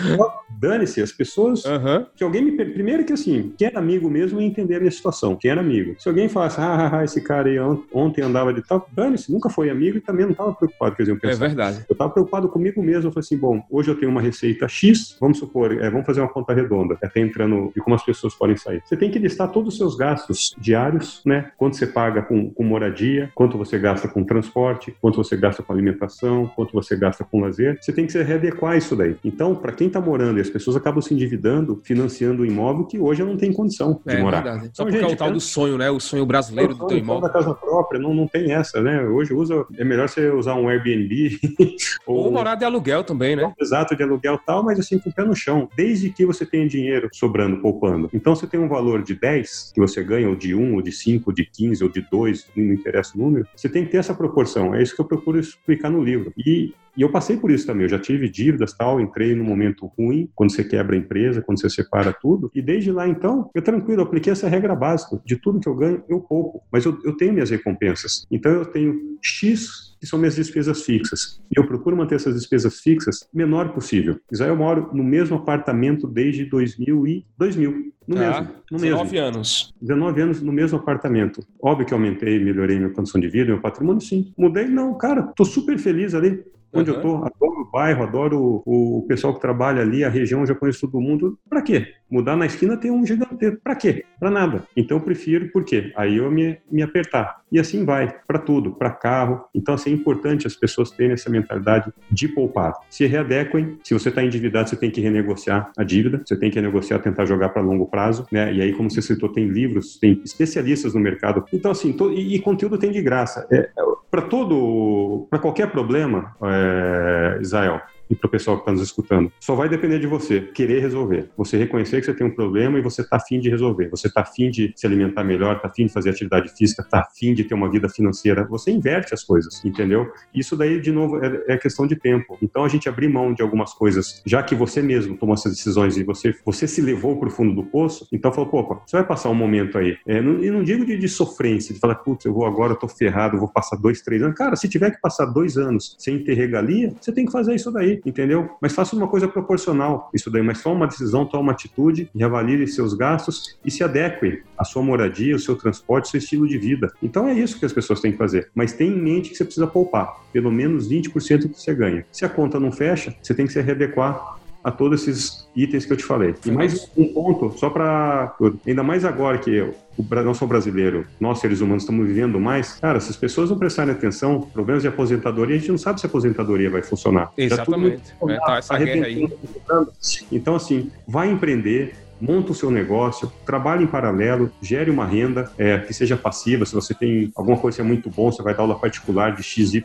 Dane-se, as pessoas. Uhum. Que alguém me. Primeiro que assim, quem era amigo mesmo ia entender a minha situação. Quem era amigo. Se alguém falasse, ah, esse cara aí ontem andava de tal, dane-se, nunca foi amigo e também não estava preocupado, quer dizer, É verdade. Eu estava preocupado comigo mesmo, eu falei assim, bom, hoje eu tenho uma receita X, vamos supor, é, vamos fazer uma conta redonda, até entrando de como as pessoas podem sair. Você tem que listar todos os seus gastos diários, né? Quanto você paga com, com moradia, quanto você gasta com transporte, quanto você gasta com alimentação, quanto você gasta com lazer. Você tem que se readequar isso daí. Então, para quem está morando e as pessoas acabam se endividando, financiando um imóvel que hoje não tem condição de é, morar. Verdade. Só então, porque gente, é o tal do sonho, né? O sonho brasileiro do teu imóvel. da casa própria, não, não tem essa, né? Hoje usa, é melhor você usar um Airbnb. ou, ou morar de aluguel também, né? Exato, de aluguel tal, mas assim, com o pé no chão. Desde que você tenha dinheiro sobrando, poupando. Então, você tem um valor de 10 que você ganha, ou de 1, ou de 5, ou de 15, ou de 2, não interessa o número, você tem que ter essa proporção. É isso que eu procuro explicar no livro. E e eu passei por isso também. Eu já tive dívidas, tal, entrei num momento ruim, quando você quebra a empresa, quando você separa tudo. E desde lá, então, eu tranquilo, eu apliquei essa regra básica. De tudo que eu ganho, eu pouco. Mas eu, eu tenho minhas recompensas. Então, eu tenho X que são minhas despesas fixas. E eu procuro manter essas despesas fixas menor possível. Israel, eu moro no mesmo apartamento desde 2000 e 2000. No tá. mesmo. No 19 mesmo. anos. 19 anos no mesmo apartamento. Óbvio que aumentei, melhorei minha condição de vida, meu patrimônio, sim. Mudei? Não, cara, tô super feliz ali onde uhum. eu tô, adoro o bairro, adoro o, o, pessoal que trabalha ali, a região, já conheço todo mundo. Para quê? Mudar na esquina tem um gigante. Para quê? Para nada. Então eu prefiro, por quê? Aí eu me, me apertar. E assim vai, para tudo, para carro. Então, assim, é importante as pessoas terem essa mentalidade de poupar. Se readequem, se você está endividado, você tem que renegociar a dívida, você tem que renegociar, tentar jogar para longo prazo, né? E aí, como você citou, tem livros, tem especialistas no mercado. Então, assim, to, e, e, conteúdo tem de graça. É, é para todo, para qualquer problema, é, Israel, e para o pessoal que está nos escutando. Só vai depender de você querer resolver. Você reconhecer que você tem um problema e você está afim de resolver. Você está afim de se alimentar melhor, está afim de fazer atividade física, está afim de ter uma vida financeira. Você inverte as coisas, entendeu? Isso daí, de novo, é, é, questão de tempo. Então a gente abrir mão de algumas coisas, já que você mesmo tomou essas decisões e você, você se levou para o fundo do poço, então falou, pô, você vai passar um momento aí. É, não, e não digo de, de sofrência, de falar, putz, eu vou agora, eu tô ferrado, eu vou passar dois, três anos. Cara, se tiver que passar dois anos sem ter regalia, você tem que fazer isso daí entendeu? Mas faça uma coisa proporcional isso daí, mas toma uma decisão, toma uma atitude, reavalie seus gastos e se adeque à sua moradia, ao seu transporte, ao seu estilo de vida. Então é isso que as pessoas têm que fazer. Mas tenha em mente que você precisa poupar pelo menos 20% do que você ganha. Se a conta não fecha, você tem que se readequar a todos esses itens que eu te falei. E mais um ponto, só para ainda mais agora que eu, o, não só o brasileiro, nós seres humanos estamos vivendo mais, cara, se as pessoas não prestarem atenção, problemas de aposentadoria, a gente não sabe se a aposentadoria vai funcionar. Exatamente. É, tá essa guerra aí. Então, assim, vai empreender, monta o seu negócio, trabalhe em paralelo, gere uma renda é, que seja passiva. Se você tem alguma coisa que é muito bom, você vai dar aula particular de XYZ,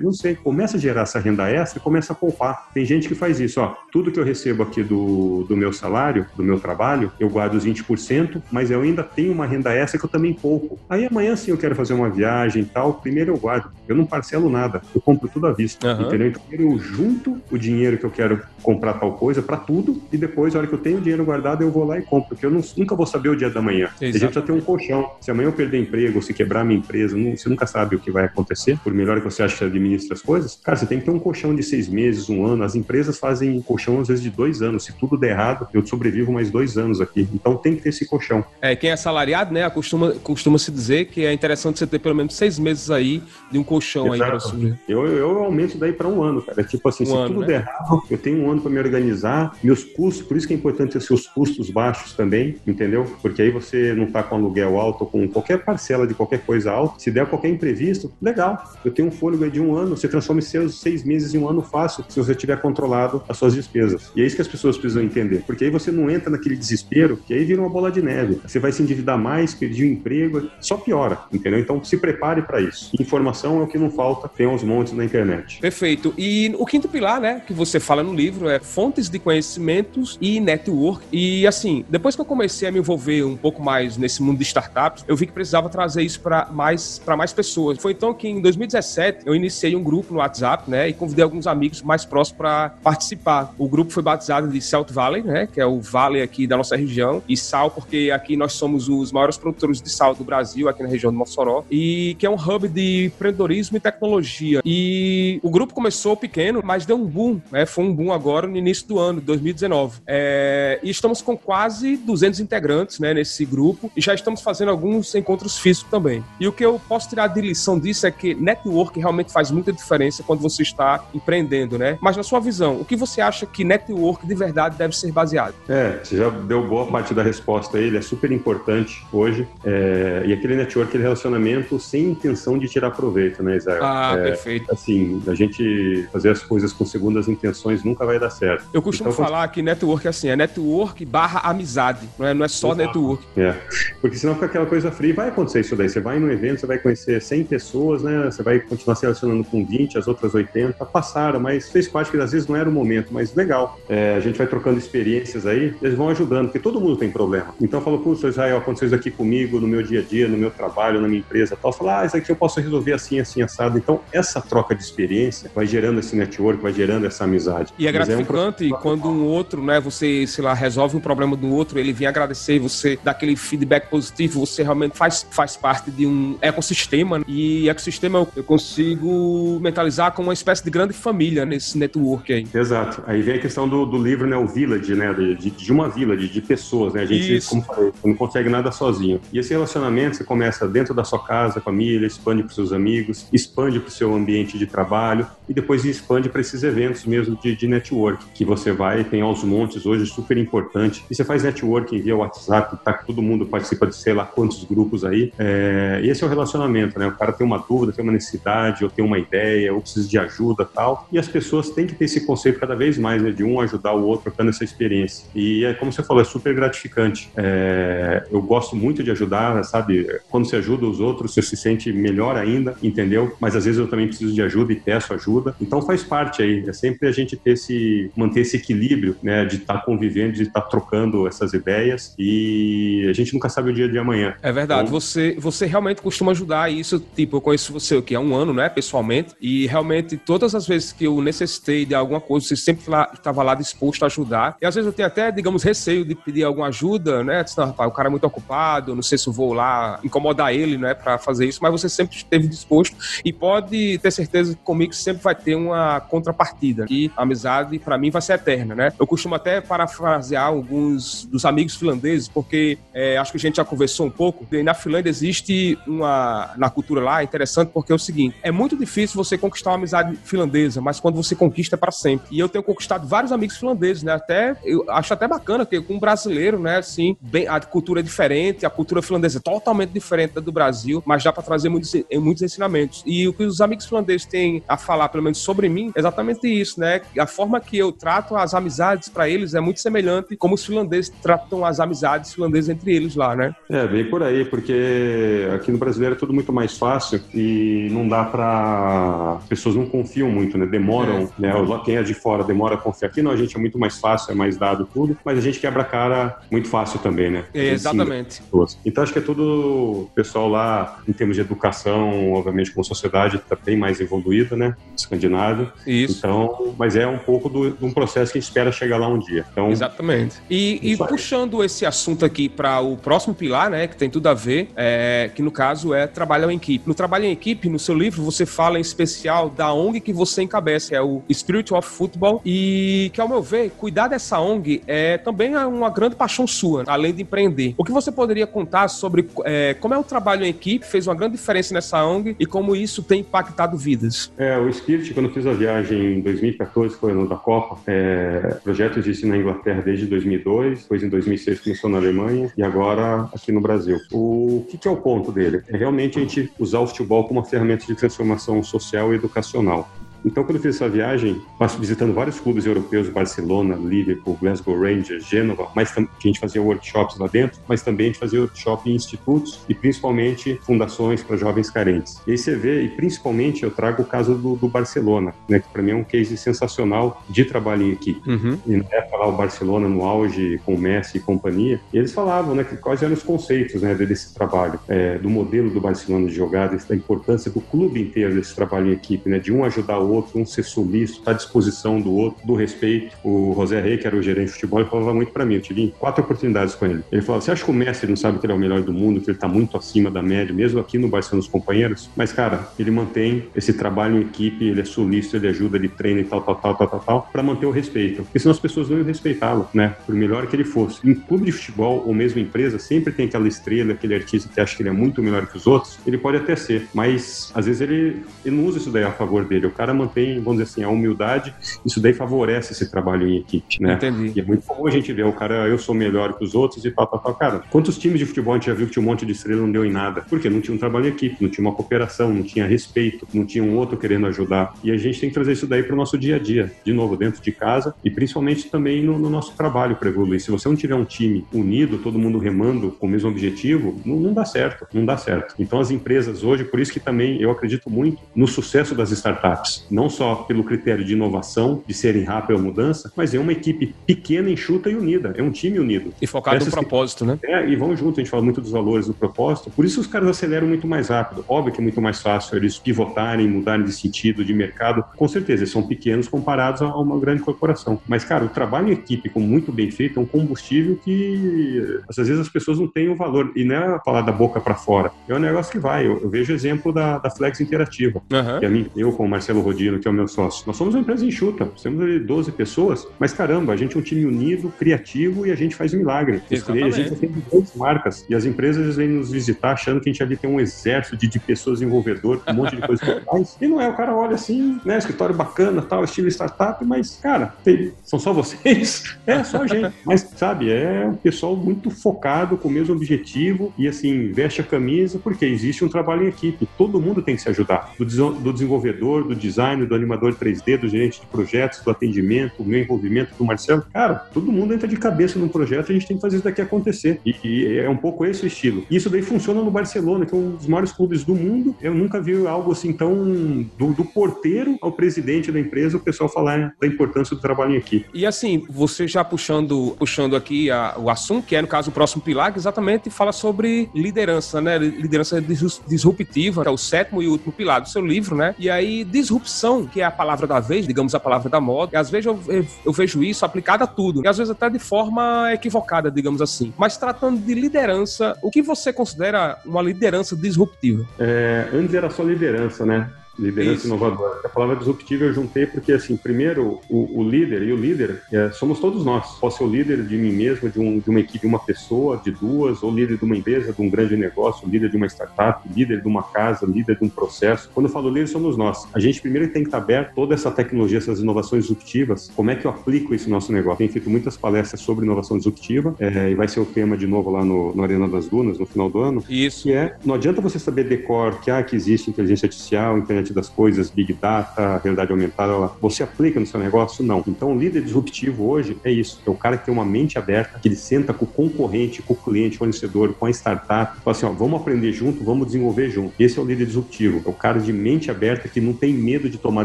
não sei. Começa a gerar essa renda extra e começa a poupar. Tem gente que faz isso, ó. Tudo que eu recebo aqui do, do meu salário, do meu trabalho, eu guardo os 20%, mas eu ainda tenho uma renda extra que eu também poupo. Aí amanhã, sim, eu quero fazer uma viagem e tal, primeiro eu guardo. Eu não parcelo nada, eu compro tudo à vista. Uhum. Entendeu? Então, eu junto o dinheiro que eu quero comprar tal coisa para tudo e depois, na hora que eu tenho o dinheiro guardado, eu vou lá e compro, porque eu não, nunca vou saber o dia da manhã. Exatamente. A gente precisa ter um colchão. Se amanhã eu perder emprego, se quebrar minha empresa, não, você nunca sabe o que vai acontecer, por melhor que você acha que administra as coisas. Cara, você tem que ter um colchão de seis meses, um ano. As empresas fazem colchão às vezes de dois anos. Se tudo der errado, eu sobrevivo mais dois anos aqui. Então tem que ter esse colchão. É, quem é salariado, né, costuma, costuma se dizer que é interessante você ter pelo menos seis meses aí de um colchão Exato. aí para subir. Eu, eu aumento daí para um ano, cara. Tipo assim, um se ano, tudo né? der errado, eu tenho um ano para me organizar. Meus custos, por isso que é importante ter seus custos baixos também, entendeu? Porque aí você não está com aluguel alto, com qualquer parcela de qualquer coisa alta. Se der qualquer imprevisto, legal. Eu tenho um fôlego de um ano, você transforma seus seis meses em um ano fácil, se você tiver controlado as suas despesas. E é isso que as pessoas precisam entender. Porque aí você não entra naquele desespero, que aí vira uma bola de neve. Você vai se endividar mais, perder o emprego, só piora, entendeu? Então se prepare para isso. Informação é o que não falta, tem uns montes na internet. Perfeito. E o quinto pilar, né, que você fala no livro é fontes de conhecimentos e network. E assim, depois que eu comecei a me envolver um pouco mais nesse mundo de startups, eu vi que precisava trazer isso para mais, mais pessoas. Foi então que em 2017 eu iniciei um grupo no WhatsApp, né, e convidei alguns amigos mais próximos para participar. O grupo foi batizado de Salt Valley, né, que é o vale aqui da nossa região, e sal porque aqui nós somos os maiores produtores de sal do Brasil, aqui na região do Mossoró, e que é um hub de empreendedorismo e tecnologia. E o grupo começou pequeno, mas deu um boom, né, foi um boom agora no início do ano, 2019. É, e estamos com quase 200 integrantes né, nesse grupo e já estamos fazendo alguns encontros físicos também. E o que eu posso tirar de lição disso é que network realmente faz muita diferença quando você está empreendendo, né? Mas na sua visão, o que você acha que network de verdade deve ser baseado? É, você já deu boa parte da resposta aí, ele é super importante hoje. É, e aquele network, aquele relacionamento sem intenção de tirar proveito, né, Israel? Ah, é, perfeito. Assim, a gente fazer as coisas com segundas intenções nunca vai dar certo. Eu costumo então, falar que network é assim, é network barra amizade, não é, não é só Exato. network. É, porque senão fica aquela coisa fria vai acontecer isso daí. Você vai no evento, você vai conhecer 100 pessoas, né? Você vai continuar se relacionando com 20, as outras 80. Passaram, mas fez parte que às vezes não era o momento, mas legal. É, a gente vai trocando experiências aí, eles vão ajudando, porque todo mundo tem problema. Então eu falo, putz, Israel, aconteceu isso aqui comigo no meu dia a dia, no meu trabalho, na minha empresa tal. Fala, ah, isso aqui eu posso resolver assim, assim, assado. Então essa troca de experiência vai gerando esse network, vai gerando essa amizade. E é gratificante é um... quando um outro, né, você, sei lá, resolve um problema do outro, ele vem agradecer, você dá aquele feedback positivo, você realmente faz, faz parte de um ecossistema. Né? E ecossistema eu consigo mentalizar como uma espécie de grande família nesse network aí. Exato. Aí vem a questão do, do livro, né, o Village, né, de, de uma vila, de, de pessoas, né? A gente, Isso. como falei, não consegue nada sozinho. E esse relacionamento você começa dentro da sua casa, família, expande para seus amigos, expande para o seu ambiente de trabalho e depois expande para esses eventos mesmo de, de network que você vai, tem aos montes hoje, super importante. E você faz networking via WhatsApp, tá, todo mundo participa de sei lá quantos grupos aí. É, e esse é o relacionamento, né? O cara tem uma dúvida, tem uma necessidade, ou tem uma ideia, ou precisa de ajuda tal. E as pessoas têm que ter esse conceito cada vez mais, né? De um ajudar o outro, trocando essa experiência. E é como você falou, é super gratificante. É, eu gosto muito de ajudar, sabe? Quando você ajuda os outros, você se sente melhor ainda, entendeu? Mas às vezes eu também preciso de ajuda e peço ajuda. Então faz parte aí. É sempre a gente ter esse, manter esse equilíbrio, né? De estar tá convivendo, de estar tá trocando essas ideias e a gente nunca sabe o dia de amanhã. É verdade. Então, você, você realmente costuma ajudar isso. Tipo, eu conheço você aqui há um ano, né? Pessoalmente. E realmente todas as vezes que eu necessitei de alguma coisa, você sempre estava lá disposto a ajudar. E às vezes eu tenho até, digamos, receio de pedir alguma ajuda, né? Disse, não, rapaz, o cara é muito ocupado, não sei se eu vou lá incomodar ele, né, para fazer isso, mas você sempre esteve disposto e pode ter certeza que comigo sempre vai ter uma contrapartida. E a amizade, para mim, vai ser eterna, né? Eu costumo até parafrasear alguns dos amigos finlandeses, porque é, acho que a gente já conversou um pouco. Na Finlândia existe uma, na cultura lá, interessante, porque é o seguinte: é muito difícil você conquistar uma amizade finlandesa, mas quando você conquista é para sempre. E eu tenho conquistado vários amigos finlandeses, né? Até, eu acho até bacana, porque com um brasileiro, né, assim, bem, a cultura é diferente, a cultura finlandesa é totalmente diferente da do Brasil, mas dá para trazer muitos, muitos ensinamentos. E o que os amigos finlandeses têm a falar, pelo menos sobre mim, é exatamente isso, né? A forma que eu trato as amizades para eles é muito semelhante como os finlandeses tratam as amizades finlandesas entre eles lá, né? É, bem por aí, porque aqui no brasileiro é tudo muito mais fácil e não dá para as pessoas não confiam muito, né? Demoram, é. né? Quem é de fora demora a confiar. Aqui não, a gente é muito mais fácil, é mais dado tudo, mas a gente quebra a cara muito fácil também, né? É, exatamente. Então acho que é tudo pessoal lá, em termos de educação, obviamente, como sociedade, está bem mais evoluída, né? Escandinávia. Isso. Então, mas é um pouco de um processo que a gente espera chegar lá um dia. Então, Exatamente. E, e puxando esse assunto aqui para o próximo pilar, né? Que tem tudo a ver, é, que no caso é trabalho em equipe. No trabalho em equipe, no seu livro, você fala em especial da ONG que você encabeça, é o Spirit of Football, e que, ao meu ver, cuidar dessa ONG é também uma grande paixão sua, além de empreender. O que você poderia contar sobre é, como é o trabalho em equipe, fez uma grande diferença nessa ONG e como isso tem impactado vidas? É, o Spirit, quando eu fiz a viagem em 2014, foi ano da Copa, é, projeto existe na Inglaterra desde 2002, depois em 2006 começou na Alemanha e agora aqui no Brasil. O que, que é o ponto dele? É realmente a gente usar o futebol como uma ferramenta de transformação social e educacional. Então, quando eu fiz essa viagem, visitando vários clubes europeus, Barcelona, Liverpool, Glasgow Rangers, Gênova, mas que a gente fazia workshops lá dentro, mas também a gente fazia workshop em institutos e principalmente fundações para jovens carentes. E aí você vê, e principalmente eu trago o caso do, do Barcelona, né, que para mim é um case sensacional de trabalho em equipe. Uhum. E na época lá o Barcelona no auge com o Messi e companhia, e eles falavam, né, que quais eram os conceitos, né, desse trabalho, é, do modelo do Barcelona de jogada, da importância do clube inteiro desse trabalho em equipe, né, de um ajudar o outro, um ser solícito, estar tá à disposição do outro, do respeito. O José Rey, que era o gerente de futebol, ele falava muito para mim. Eu tive quatro oportunidades com ele. Ele falava: Você acha que o Messi não sabe que ele é o melhor do mundo, que ele está muito acima da média, mesmo aqui no Barcelona, os companheiros? Mas, cara, ele mantém esse trabalho em equipe, ele é solícito, ele ajuda, ele treina e tal, tal, tal, tal, tal, tal, para manter o respeito. Porque senão as pessoas não iam respeitá-lo, né? Por melhor que ele fosse. Em clube de futebol ou mesmo empresa, sempre tem aquela estrela, aquele artista que acha que ele é muito melhor que os outros. Ele pode até ser, mas às vezes ele, ele não usa isso daí a favor dele. O cara mantém, vamos dizer assim, a humildade. Isso daí favorece esse trabalho em equipe, né? Entendi. E é muito comum a gente ver o cara, eu sou melhor que os outros e tal, tal, tal. Cara, quantos times de futebol a gente já viu que tinha um monte de estrela não deu em nada? Porque não tinha um trabalho em equipe, não tinha uma cooperação, não tinha respeito, não tinha um outro querendo ajudar. E a gente tem que trazer isso daí para o nosso dia a dia, de novo, dentro de casa e principalmente também no, no nosso trabalho para evoluir. Se você não tiver um time unido, todo mundo remando com o mesmo objetivo, não, não dá certo, não dá certo. Então as empresas hoje, por isso que também eu acredito muito no sucesso das startups, não só pelo critério de inovação, de serem rápido a mudança, mas é uma equipe pequena, enxuta e unida, é um time unido. E focado Essas no propósito, que... né? É, e vão junto, a gente fala muito dos valores do propósito, por isso os caras aceleram muito mais rápido. Óbvio que é muito mais fácil eles pivotarem, mudarem de sentido, de mercado, com certeza, eles são pequenos comparados a uma grande corporação. Mas, cara, o trabalho em equipe, com muito bem feito, é um combustível que às vezes as pessoas não têm o valor. E não é falar da boca para fora, é um negócio que vai. Eu, eu vejo exemplo da, da Flex Interativa, uhum. que a mim, eu com o Marcelo Rodino, que é o meu sócio, nós somos uma empresa enxuta, temos ali 12 pessoas, mas caramba, a gente é um time unido, criativo e a gente faz um milagre. Exatamente. A gente tem duas marcas e as empresas vêm nos visitar achando que a gente ali tem um exército de, de pessoas envolvedor, um monte de coisa que faz. E não é, o cara olha assim, né, escritório bacana, tal, estilo startup, mas, cara, tem, são só vocês? É, só a gente. Mas, sabe, é um pessoal muito focado, com o mesmo objetivo e, assim, veste a camisa, porque existe um trabalho em equipe. Todo mundo tem que se ajudar. Do, do desenvolvedor, do design, do animador 3D, do gerente de projetos, do atendimento, o meu envolvimento do Marcelo. Cara, todo mundo entra de cabeça num projeto e a gente tem que fazer isso daqui acontecer. E, e é um pouco esse o estilo. E isso daí funciona no Barcelona, que é um dos maiores clubes do mundo. Eu nunca vi algo assim tão do, do porteiro ao presidente da empresa, o pessoal falar da importância do trabalho em equipe. E assim, você já puxando, puxando aqui a, o assunto, que é no caso o próximo pilar, que exatamente fala sobre liderança, né? Liderança disruptiva, é o sétimo e último pilar do seu livro, né? E aí, disrupção, que é a palavra da vez, digamos a palavra da moda, e às vezes eu, eu, eu vejo isso aplicado a tudo, e às vezes até de forma equivocada, digamos assim. Mas tratando de liderança, o que você considera uma liderança disruptiva? É, antes era só liderança, né? Liderança Isso. inovadora. A palavra disruptiva eu juntei porque, assim, primeiro, o, o líder, e o líder é, somos todos nós. Posso ser o líder de mim mesmo, de, um, de uma equipe, de uma pessoa, de duas, ou líder de uma empresa, de um grande negócio, líder de uma startup, líder de uma casa, líder de um processo. Quando eu falo líder, somos nós. A gente primeiro tem que estar aberto toda essa tecnologia, essas inovações disruptivas. Como é que eu aplico isso no nosso negócio? Tenho feito muitas palestras sobre inovação disruptiva, é, e vai ser o tema de novo lá no, no Arena das Dunas, no final do ano. Isso. Que é, não adianta você saber decor que, ah, que existe inteligência artificial, internet das coisas, Big Data, realidade aumentada, você aplica no seu negócio? Não. Então, o líder disruptivo hoje é isso: é o cara que tem uma mente aberta, que ele senta com o concorrente, com o cliente, com o fornecedor, com a startup, fala assim: ó, vamos aprender junto, vamos desenvolver junto. Esse é o líder disruptivo, é o cara de mente aberta que não tem medo de tomar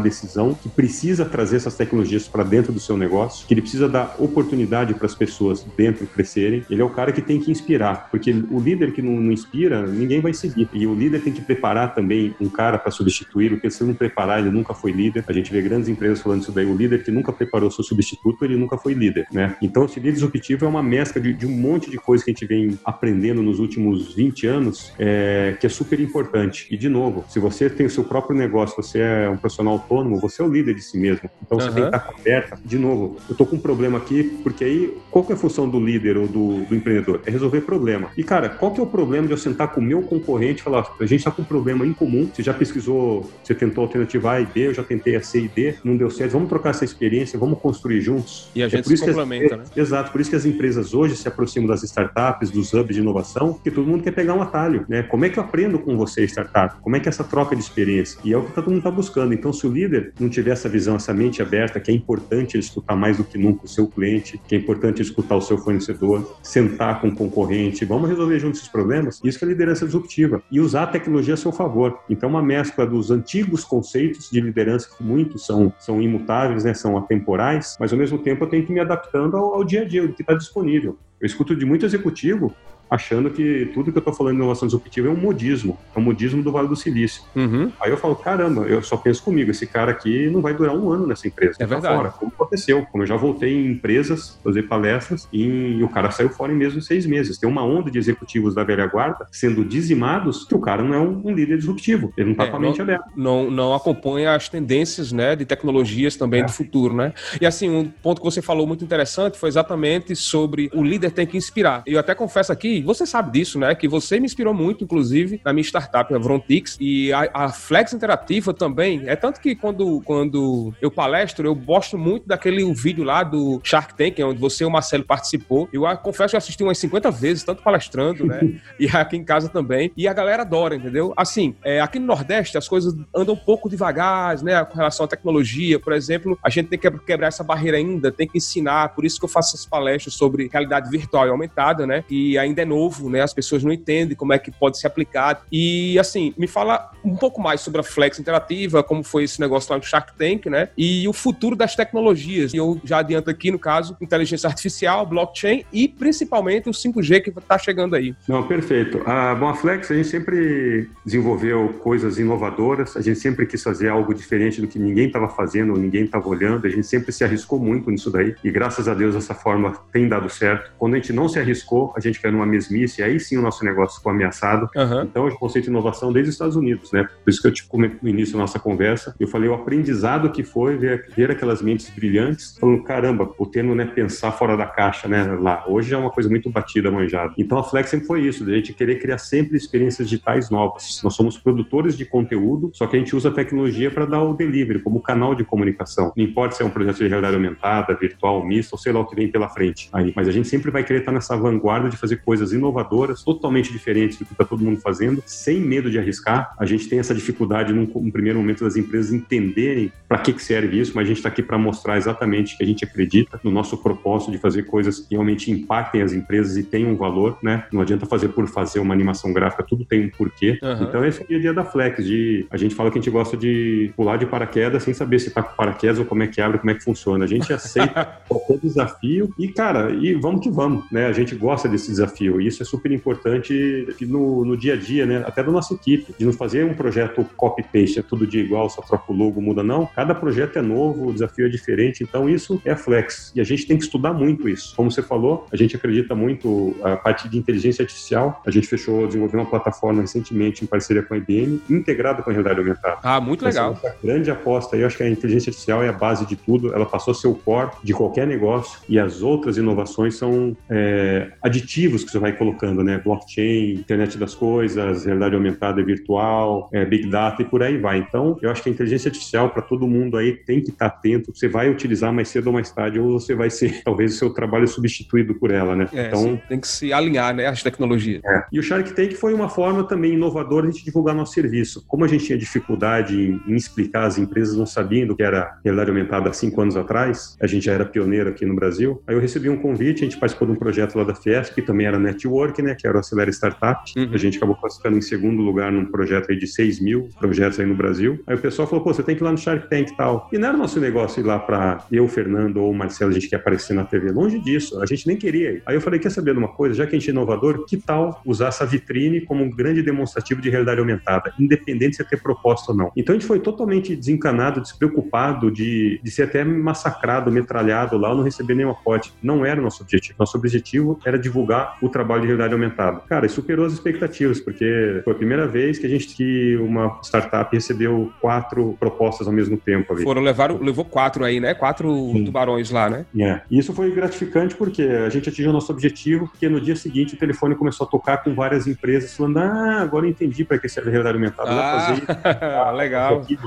decisão, que precisa trazer essas tecnologias para dentro do seu negócio, que ele precisa dar oportunidade para as pessoas dentro crescerem. Ele é o cara que tem que inspirar, porque o líder que não, não inspira, ninguém vai seguir. E o líder tem que preparar também um cara para substituir, porque se não preparar, ele nunca foi líder. A gente vê grandes empresas falando isso daí. O líder que nunca preparou seu substituto, ele nunca foi líder, né? Então, esse líder disruptivo é uma mescla de, de um monte de coisas que a gente vem aprendendo nos últimos 20 anos, é, que é super importante. E, de novo, se você tem o seu próprio negócio, você é um profissional autônomo, você é o líder de si mesmo. Então, você uhum. tem que estar aberta. De novo, eu tô com um problema aqui, porque aí, qual que é a função do líder ou do, do empreendedor? É resolver problema. E, cara, qual que é o problema de eu sentar com o meu concorrente e falar, a gente tá com um problema em comum, você já pesquisou, você tentou alternativa A e B, eu já tentei a C e D, não deu certo, vamos trocar essa experiência, vamos construir juntos. E a é gente é se complementa, as, né? Exato, por isso que as empresas hoje se aproximam das startups, dos hubs de inovação, porque todo mundo quer pegar um atalho, né? Como é que eu aprendo com você, startup? Como é que é essa troca de experiência? E é o que todo mundo está buscando. Então, se o líder não tiver essa visão, essa mente aberta, que é importante ele escutar mais do que nunca o seu cliente, que é importante escutar o seu fornecedor, sentar com o concorrente, vamos resolver juntos esses problemas, isso que é liderança disruptiva. E usar a tecnologia a seu favor. Então, uma mescla dos antigos conceitos de liderança, que muitos são, são imutáveis, né, são atemporais, mas ao mesmo tempo eu tenho que me adaptando ao, ao dia a dia, do que está disponível. Eu escuto de muito executivo achando que tudo que eu estou falando de inovação disruptiva é um modismo, é um modismo do Vale do Silício. Uhum. Aí eu falo, caramba, eu só penso comigo, esse cara aqui não vai durar um ano nessa empresa. É tá verdade. Fora. Como aconteceu? Como eu já voltei em empresas, fazer palestras, e o cara saiu fora em mesmo seis meses. Tem uma onda de executivos da velha guarda sendo dizimados que o cara não é um, líder disruptivo, ele não está é, com a mente aberta. Não, não acompanha as tendências né, de tecnologias também é. do futuro, né? E assim, um ponto que você falou muito interessante foi exatamente sobre o líder tem que inspirar. Eu até confesso aqui, você sabe disso, né? Que você me inspirou muito, inclusive, na minha startup, a Vrontix, e a, a Flex Interativa também. É tanto que quando, quando eu palestro, eu gosto muito daquele vídeo lá do Shark Tank, onde você e o Marcelo participou. Eu confesso que eu assisti umas 50 vezes, tanto palestrando, né? e aqui em casa também. E a galera adora, entendeu? Assim, é, aqui no Nordeste as coisas andam um pouco devagar, né? Com relação à tecnologia, por exemplo, a gente tem que quebrar essa barreira ainda, tem que ensinar. Por isso que eu faço essas palestras sobre realidade virtual e aumentada, né? Que ainda é novo, né? As pessoas não entendem como é que pode ser aplicado. E, assim, me fala um pouco mais sobre a Flex Interativa, como foi esse negócio lá no Shark Tank, né? E o futuro das tecnologias. Eu já adianto aqui, no caso, inteligência artificial, blockchain e principalmente o 5G que está chegando aí. Não, perfeito. Ah, bom, a Flex, a gente sempre desenvolveu coisas inovadoras, a gente sempre quis fazer algo diferente do que ninguém estava fazendo, ninguém estava olhando, a gente sempre se arriscou muito nisso daí e graças a Deus essa forma tem dado certo. Quando a gente não se arriscou, a gente caiu numa mesmice, aí sim o nosso negócio ficou ameaçado. Uhum. Então, o conceito de inovação desde os Estados Unidos, né? Por isso que eu te comentei no início da nossa conversa, eu falei o aprendizado que foi ver, ver aquelas mentes brilhantes, falando, caramba, o termo né, pensar fora da caixa, né? Lá. Hoje é uma coisa muito batida, manjada. Então, a Flex sempre foi isso, a gente querer criar sempre experiências digitais novas. Nós somos produtores de conteúdo, só que a gente usa a tecnologia para dar o delivery, como canal de comunicação. Não importa se é um projeto de realidade aumentada, virtual, misto, ou sei lá o que vem pela frente. Aí. Mas a gente sempre vai querer estar nessa vanguarda de fazer coisas inovadoras, totalmente diferentes do que está todo mundo fazendo, sem medo de arriscar. A gente tem essa dificuldade num, num primeiro momento das empresas entenderem para que, que serve isso, mas a gente está aqui para mostrar exatamente que a gente acredita no nosso propósito de fazer coisas que realmente impactem as empresas e tenham um valor, né? Não adianta fazer por fazer uma animação gráfica, tudo tem um porquê. Uhum. Então esse é o dia da Flex, de a gente fala que a gente gosta de pular de paraquedas sem saber se está com paraquedas ou como é que abre, como é que funciona. A gente aceita qualquer desafio e, cara, e vamos que vamos, né? A gente gosta desse desafio e isso é super importante no, no dia a dia, né? Até da nossa equipe, de não fazer um projeto copy-paste, é tudo de igual, só troca o logo, muda, não. Cada projeto é novo, o desafio é diferente, então isso é Flex e a gente tem que estudar muito isso. Como você falou, a gente acredita muito a parte de inteligência artificial. A gente fechou, desenvolveu uma plataforma recentemente em parceria com a IBM, integrada com a realidade aumentada. Ah, muito Essa legal. É grande aposta aí, eu acho que a inteligência artificial é a base de tudo, ela passou a ser o core de qualquer negócio e as outras inovações são é, aditivos que você vai colocando, né? Blockchain, internet das coisas, realidade aumentada e virtual, é, big data e por aí vai. Então, eu acho que a inteligência artificial para todo mundo aí tem que estar tá atento. Você vai utilizar mais cedo ou mais tarde, ou você vai ser talvez o seu trabalho substituído por ela, né? É, então sim, tem que se alinhar, né, às tecnologias. É. E o Shark Tank foi uma forma também inovadora de a gente divulgar nosso serviço. Como a gente tinha dificuldade em, em explicar, as empresas não sabiam do que era realidade aumentada há cinco anos atrás, a gente já era pioneiro aqui no Brasil. Aí eu recebi um convite, a gente participou de um projeto lá da Fiesp, que também era network, né, que era o Acelera Startup. Uhum. A gente acabou classificando em segundo lugar num projeto aí de 6 mil projetos aí no Brasil. Aí o pessoal falou, pô, você tem que ir lá no Shark Tank e tal. E não era nosso negócio ir lá para eu, Fernando ou o Marcelo, a gente quer aparecer na TV. Longe disso, a gente nem queria ir. Aí eu falei, quer saber de uma coisa? Já que a gente é inovador, que tal usar essa vitrine como um grande demonstrativo de realidade aumentada, independente de você ter proposta ou não? Então a gente foi totalmente desencanado, despreocupado de, de ser até massacrado, metralhado lá, não receber nenhum aporte. Não era o nosso objetivo. Nosso objetivo era divulgar o trabalho de realidade aumentada. Cara, superou as expectativas, porque foi a primeira vez que a gente, que uma startup recebeu quatro propostas ao mesmo tempo. Ali. Foram, levaram, levou quatro aí, né? Quatro Sim. tubarões lá, né? É. E isso foi gratificante porque a gente atingiu o nosso objetivo, porque no dia seguinte o telefone começou a tocar com várias empresas falando, ah, agora eu entendi para que serve a realidade aumentada. Ah, fazer ah, legal. Aqui,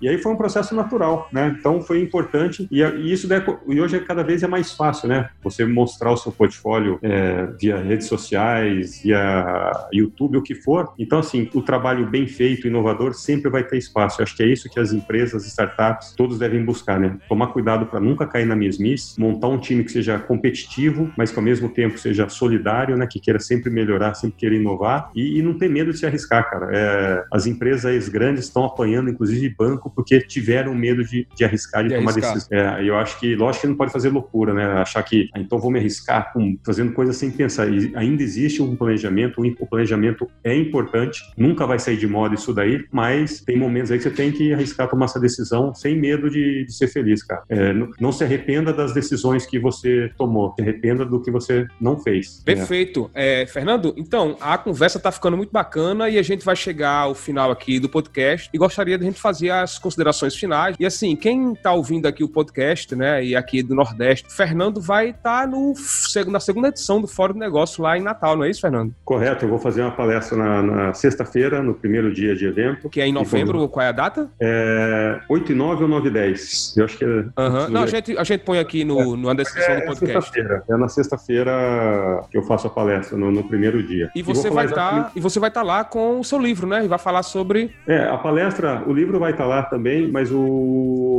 e aí foi um processo natural, né? Então foi importante e, e isso e hoje é cada vez é mais fácil, né? Você mostrar o seu portfólio é, via redes sociais, via YouTube, o que for. Então, assim, o trabalho bem feito, inovador, sempre vai ter espaço. Eu acho que é isso que as empresas, startups, todos devem buscar, né? Tomar cuidado para nunca cair na mesmice, montar um time que seja competitivo, mas que ao mesmo tempo seja solidário, né? Que queira sempre melhorar, sempre queira inovar e, e não ter medo de se arriscar, cara. É, as empresas grandes estão apanhando, inclusive banco, porque tiveram medo de, de arriscar, de, de tomar decisão. É, eu acho que, lógico que não pode fazer loucura, né? Achar que, ah, então vou me arriscar com, fazendo coisas sem pensar. E ainda existe um planejamento, o planejamento é importante, nunca vai sair de moda isso daí, mas tem momentos aí que você tem que arriscar tomar essa decisão sem medo de, de ser feliz, cara. É, não, não, se arrependa das decisões que você tomou, se arrependa do que você não fez. Né? Perfeito. É. É, Fernando, então, a conversa tá ficando muito bacana e a gente vai chegar ao final aqui do podcast e gostaria de a gente fazer as considerações finais. E assim, quem tá ouvindo aqui o podcast, né, e aqui do Nordeste, Fernando vai estar tá na segunda edição do Fórum do Negócio lá em Natal, não é isso, Fernando? Correto, eu vou fazer uma palestra na, na sexta-feira, no primeiro dia de evento. Que é em novembro, qual é a data? É 8 e 9 ou 9 e 10. Eu acho que é. Uhum. Não, a gente, a gente põe aqui no, é, na descrição é, do podcast. É, é na sexta-feira que eu faço a palestra, no, no primeiro dia. E você, vai tá, e você vai estar tá lá com o seu livro, né? E vai falar sobre. É, a palestra, o livro vai estar tá lá também, mas o,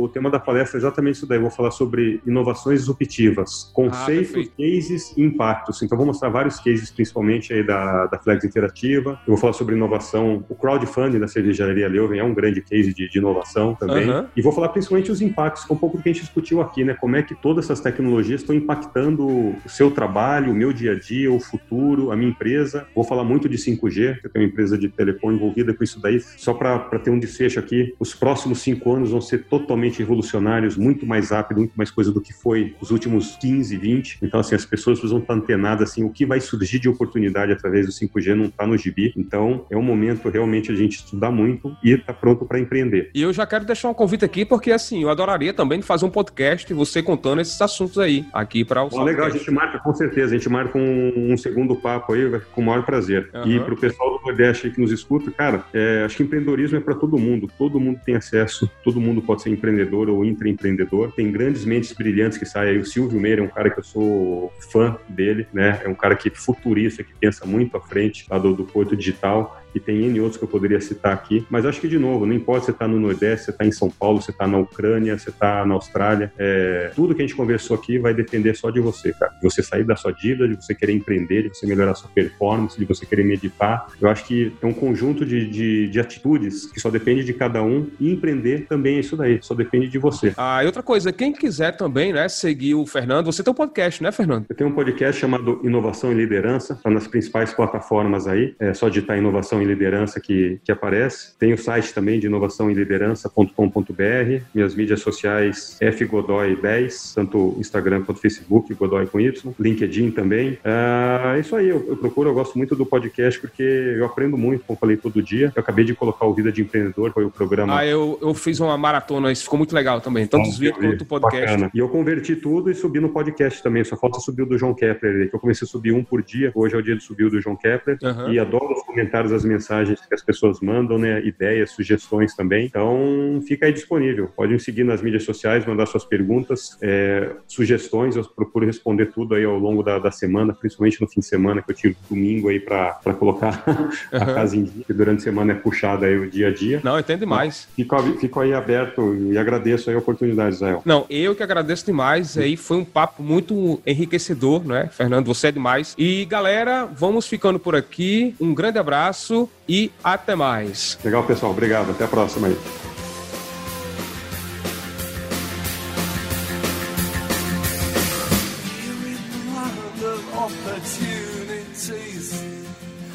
o tema da palestra é exatamente isso daí. Eu vou falar sobre inovações disruptivas, conceitos, ah, cases e impactos. Então, vou mostrar vários cases, principalmente aí da, da Flex Interativa. Eu vou falar sobre inovação. O crowdfunding da cervejaria Leuven é um grande case de, de inovação também. Uhum. E vou falar principalmente os impactos, que é um pouco do que a gente discutiu aqui, né? Como é que todas essas tecnologias estão impactando o seu trabalho, o meu dia a dia, o futuro, a minha empresa. Vou falar muito de 5G, que eu tenho uma empresa de telefone envolvida com isso daí. Só para ter um desfecho aqui, os próximos cinco anos vão ser totalmente revolucionários, muito mais rápido, muito mais coisa do que foi os últimos 15, 20. Então, assim, as pessoas precisam estar antenadas, assim, o que vai surgir de oportunidade através do 5G não está no gibi. Então, é um momento realmente a gente estudar muito e estar tá pronto para empreender. E eu já quero deixar um convite aqui, porque, assim, eu adoraria também fazer um podcast, você contando esses assuntos aí, aqui para o Bom, Legal, a gente marca, com certeza. A gente marca um, um segundo papo aí, com o maior prazer. Uhum. E para o pessoal do Nordeste que nos escuta, cara, é, acho que empreendedorismo é para todo mundo. Todo mundo tem acesso, todo mundo pode ser empreendedor ou intraempreendedor. Tem grandes mentes brilhantes que saem aí. O Silvio Meira é um cara que eu sou fã dele, né? É um cara que é futurista, que pensa muito à frente lá do, do Porto Digital e tem N outros que eu poderia citar aqui. Mas acho que, de novo, não importa se você está no Nordeste, você está em São Paulo, você está na Ucrânia, você está na Austrália, é, tudo que a gente conversou aqui vai depender só de você, cara. De você sair da sua dívida, de você querer empreender, de você melhorar sua performance, de você querer meditar. Eu acho que é um conjunto de, de, de atitudes que só depende de cada um e empreender também é isso daí, só depende de você. Ah, e outra coisa, quem quiser também, né, seguir o Fernando, você tem um podcast, né, Fernando? Eu tenho um podcast chamado Inovação e Liderança, está nas principais plataformas aí, é só digitar Inovação e Liderança que, que aparece. Tem o site também de inovação e liderança.com.br, minhas mídias sociais fgodoy10, tanto Instagram quanto Facebook, Godoy com Y, LinkedIn também. É isso aí, eu, eu, procuro, eu gosto muito do podcast porque eu aprendo muito, como falei, todo dia. Eu acabei de colocar o Vida de Empreendedor, foi o programa. Ah, eu, eu fiz uma maratona, isso ficou muito legal também, tanto os vídeos quanto o podcast. Bacana. E eu converti tudo e subi no podcast também, só falta subir o do João Kepler, que eu comecei a subir um por dia, hoje é o dia de subir o do João Kepler, uhum. e adoro os comentários, as mensagens que as pessoas mandam, né? Ideias, sugestões também. Então, fica aí disponível. Pode me seguir nas mídias sociais, mandar suas perguntas, é, sugestões. Eu procuro responder tudo aí ao longo da, da, semana, principalmente no fim de semana, que eu tiro domingo aí para colocar a uhum. casa em dia, que durante a semana é puxada aí o dia a dia. Não, entendo demais. Fico, fico aí aberto e agradeço aí a oportunidade, Israel. Não, eu que agradeço demais. Aí foi um papo muito enriquecedor, né? Fernando, você é demais. E galera, vamos ficando por aqui. Um grande abraço e até mais. Legal, pessoal. Obrigado. Até a próxima aí.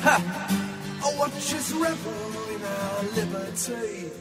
Ha! I watch us revel in our liberty.